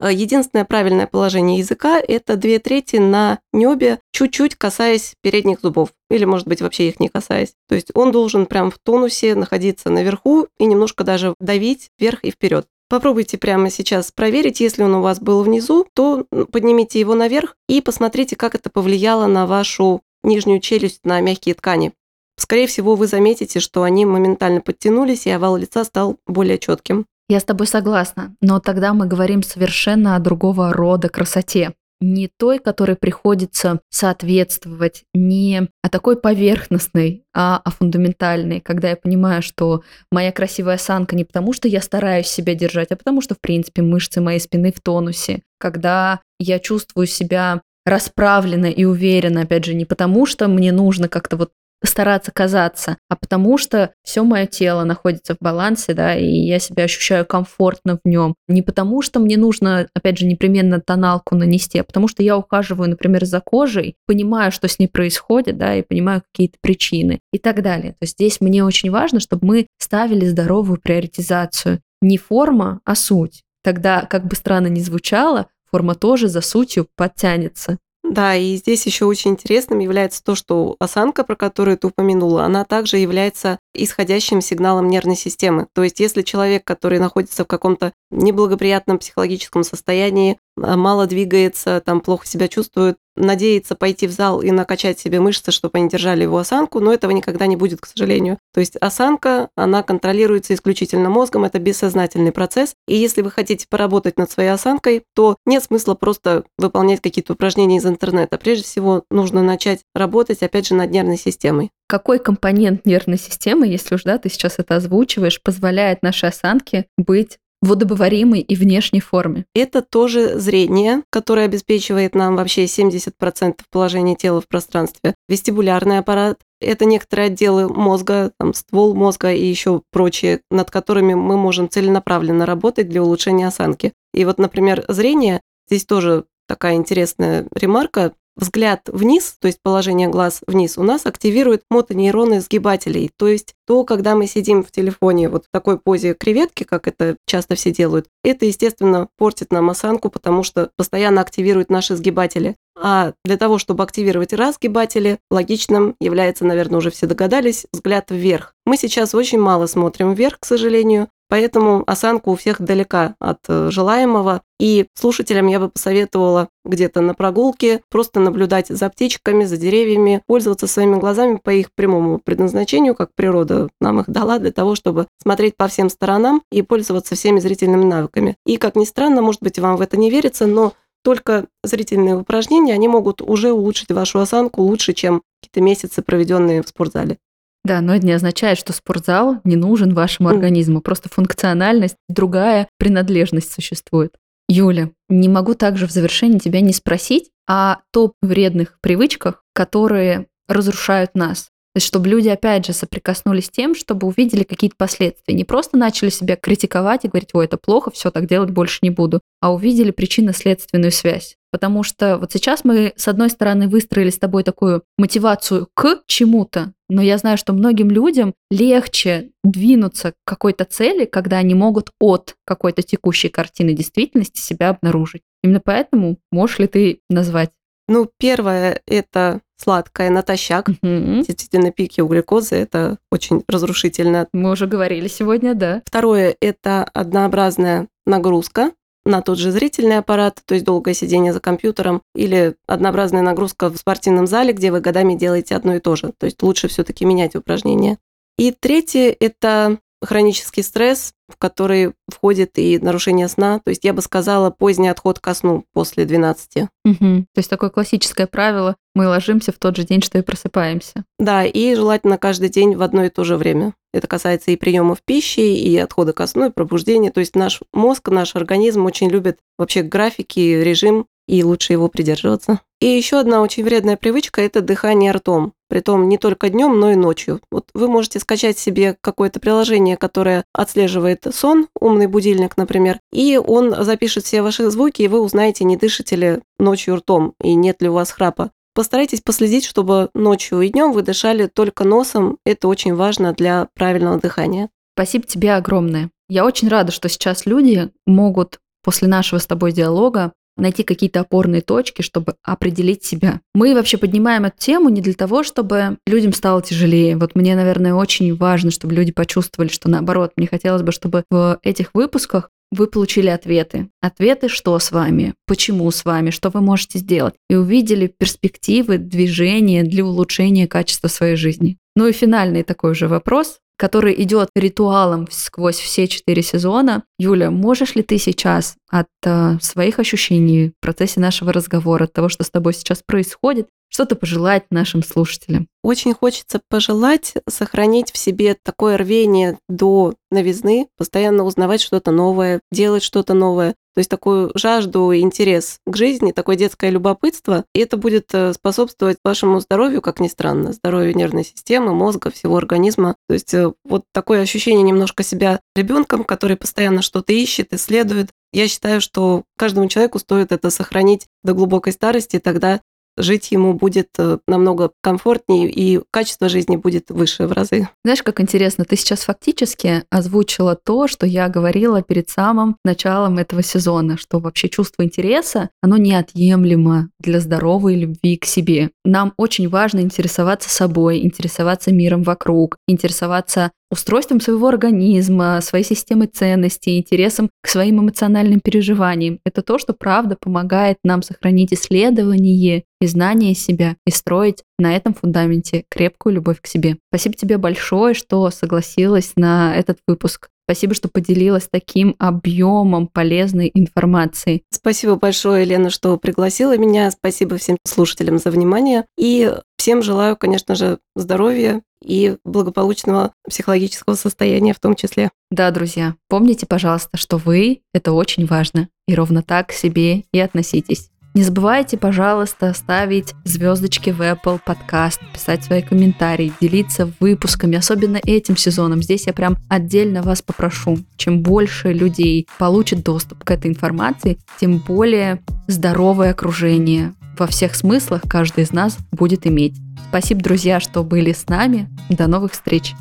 A: А единственное правильное положение языка – это две трети на небе, чуть-чуть касаясь передних зубов. Или, может быть, вообще их не касаясь. То есть он должен прям в тонусе находиться наверху и немножко даже давить вверх и вперед. Попробуйте прямо сейчас проверить, если он у вас был внизу, то поднимите его наверх и посмотрите, как это повлияло на вашу нижнюю челюсть, на мягкие ткани. Скорее всего, вы заметите, что они моментально подтянулись, и овал лица стал более четким.
C: Я с тобой согласна, но тогда мы говорим совершенно о другого рода красоте не той, которой приходится соответствовать, не о такой поверхностной, а о фундаментальной, когда я понимаю, что моя красивая осанка не потому, что я стараюсь себя держать, а потому что, в принципе, мышцы моей спины в тонусе, когда я чувствую себя расправленно и уверенно, опять же, не потому, что мне нужно как-то вот стараться казаться, а потому что все мое тело находится в балансе, да, и я себя ощущаю комфортно в нем. Не потому что мне нужно, опять же, непременно тоналку нанести, а потому что я ухаживаю, например, за кожей, понимаю, что с ней происходит, да, и понимаю какие-то причины и так далее. То есть здесь мне очень важно, чтобы мы ставили здоровую приоритизацию. Не форма, а суть. Тогда, как бы странно ни звучало, форма тоже за сутью подтянется.
A: Да, и здесь еще очень интересным является то, что осанка, про которую ты упомянула, она также является исходящим сигналом нервной системы. То есть если человек, который находится в каком-то неблагоприятном психологическом состоянии, а, мало двигается, там плохо себя чувствует, надеется пойти в зал и накачать себе мышцы, чтобы они держали его осанку, но этого никогда не будет, к сожалению. То есть осанка, она контролируется исключительно мозгом, это бессознательный процесс. И если вы хотите поработать над своей осанкой, то нет смысла просто выполнять какие-то упражнения из интернета. Прежде всего, нужно начать работать, опять же, над нервной системой.
C: Какой компонент нервной системы, если уж да, ты сейчас это озвучиваешь, позволяет нашей осанке быть в удобоваримой и внешней форме.
A: Это тоже зрение, которое обеспечивает нам вообще 70% положения тела в пространстве. Вестибулярный аппарат, это некоторые отделы мозга, там, ствол мозга и еще прочие, над которыми мы можем целенаправленно работать для улучшения осанки. И вот, например, зрение, здесь тоже такая интересная ремарка. Взгляд вниз, то есть положение глаз вниз, у нас активирует мотонейроны сгибателей. То есть то, когда мы сидим в телефоне вот в такой позе креветки, как это часто все делают, это, естественно, портит нам осанку, потому что постоянно активирует наши сгибатели. А для того, чтобы активировать разгибатели, логичным является, наверное, уже все догадались, взгляд вверх. Мы сейчас очень мало смотрим вверх, к сожалению, Поэтому осанка у всех далека от э, желаемого. И слушателям я бы посоветовала где-то на прогулке просто наблюдать за птичками, за деревьями, пользоваться своими глазами по их прямому предназначению, как природа нам их дала, для того, чтобы смотреть по всем сторонам и пользоваться всеми зрительными навыками. И, как ни странно, может быть, вам в это не верится, но только зрительные упражнения, они могут уже улучшить вашу осанку лучше, чем какие-то месяцы, проведенные в спортзале.
C: Да, но это не означает, что спортзал не нужен вашему организму. Просто функциональность, другая принадлежность существует. Юля, не могу также в завершении тебя не спросить о топ вредных привычках, которые разрушают нас. Есть, чтобы люди, опять же, соприкоснулись с тем, чтобы увидели какие-то последствия. Не просто начали себя критиковать и говорить, ой, это плохо, все, так делать больше не буду, а увидели причинно-следственную связь. Потому что вот сейчас мы, с одной стороны, выстроили с тобой такую мотивацию к чему-то, но я знаю, что многим людям легче двинуться к какой-то цели, когда они могут от какой-то текущей картины действительности себя обнаружить. Именно поэтому можешь ли ты назвать?
A: Ну, первое – это сладкое натощак.
C: Мгм.
A: Действительно, пики углекозы – это очень разрушительно.
C: Мы уже говорили сегодня, да.
A: Второе – это однообразная нагрузка на тот же зрительный аппарат, то есть долгое сидение за компьютером, или однообразная нагрузка в спортивном зале, где вы годами делаете одно и то же. То есть лучше все-таки менять упражнения. И третье – это хронический стресс, в который входит и нарушение сна. То есть я бы сказала поздний отход ко сну после 12.
C: Мгм. То есть такое классическое правило, мы ложимся в тот же день, что и просыпаемся.
A: Да, и желательно каждый день в одно и то же время. Это касается и приемов пищи, и отхода ко сну, и пробуждения. То есть наш мозг, наш организм очень любит вообще графики, режим, и лучше его придерживаться. И еще одна очень вредная привычка – это дыхание ртом. Притом не только днем, но и ночью. Вот вы можете скачать себе какое-то приложение, которое отслеживает сон, умный будильник, например, и он запишет все ваши звуки, и вы узнаете, не дышите ли ночью ртом, и нет ли у вас храпа. Постарайтесь последить, чтобы ночью и днем вы дышали только носом. Это очень важно для правильного дыхания.
C: Спасибо тебе огромное. Я очень рада, что сейчас люди могут после нашего с тобой диалога найти какие-то опорные точки, чтобы определить себя. Мы вообще поднимаем эту тему не для того, чтобы людям стало тяжелее. Вот мне, наверное, очень важно, чтобы люди почувствовали, что наоборот, мне хотелось бы, чтобы в этих выпусках вы получили ответы. Ответы, что с вами, почему с вами, что вы можете сделать. И увидели перспективы движения для улучшения качества своей жизни. Ну и финальный такой же вопрос который идет ритуалом сквозь все четыре сезона. Юля, можешь ли ты сейчас от э, своих ощущений в процессе нашего разговора, от того, что с тобой сейчас происходит, что-то пожелать нашим слушателям?
A: Очень хочется пожелать сохранить в себе такое рвение до новизны, постоянно узнавать что-то новое, делать что-то новое. То есть такую жажду и интерес к жизни, такое детское любопытство. И это будет э, способствовать вашему здоровью, как ни странно, здоровью нервной системы, мозга, всего организма. То есть э, вот такое ощущение немножко себя ребенком, который постоянно что-то ищет, исследует. Я считаю, что каждому человеку стоит это сохранить до глубокой старости, тогда жить ему будет э, намного комфортнее и качество жизни будет выше в разы.
C: Знаешь, как интересно, ты сейчас фактически озвучила то, что я говорила перед самым началом этого сезона, что вообще чувство интереса, оно неотъемлемо для здоровой любви к себе. Нам очень важно интересоваться собой, интересоваться миром вокруг, интересоваться устройством своего организма, своей системой ценностей, интересом к своим эмоциональным переживаниям. Это то, что правда помогает нам сохранить исследование и знание себя и строить на этом фундаменте крепкую любовь к себе. Спасибо тебе большое, что согласилась на этот выпуск. Спасибо, что поделилась таким объемом полезной информации.
A: Спасибо большое, Елена, что пригласила меня. Спасибо всем слушателям за внимание. И всем желаю, конечно же, здоровья и благополучного психологического состояния в том числе.
C: Да, друзья, помните, пожалуйста, что вы — это очень важно. И ровно так к себе и относитесь. Не забывайте, пожалуйста, ставить звездочки в Apple Podcast, писать свои комментарии, делиться выпусками, особенно этим сезоном. Здесь я прям отдельно вас попрошу. Чем больше людей получит доступ к этой информации, тем более здоровое окружение во всех смыслах каждый из нас будет иметь. Спасибо, друзья, что были с нами. До новых встреч.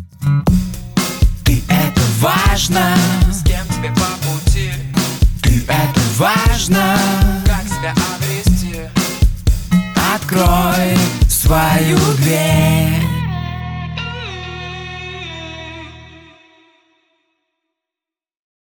B: Ты это важно, с кем тебе по пути. Ты это важно, себя обрести. Открой свою дверь.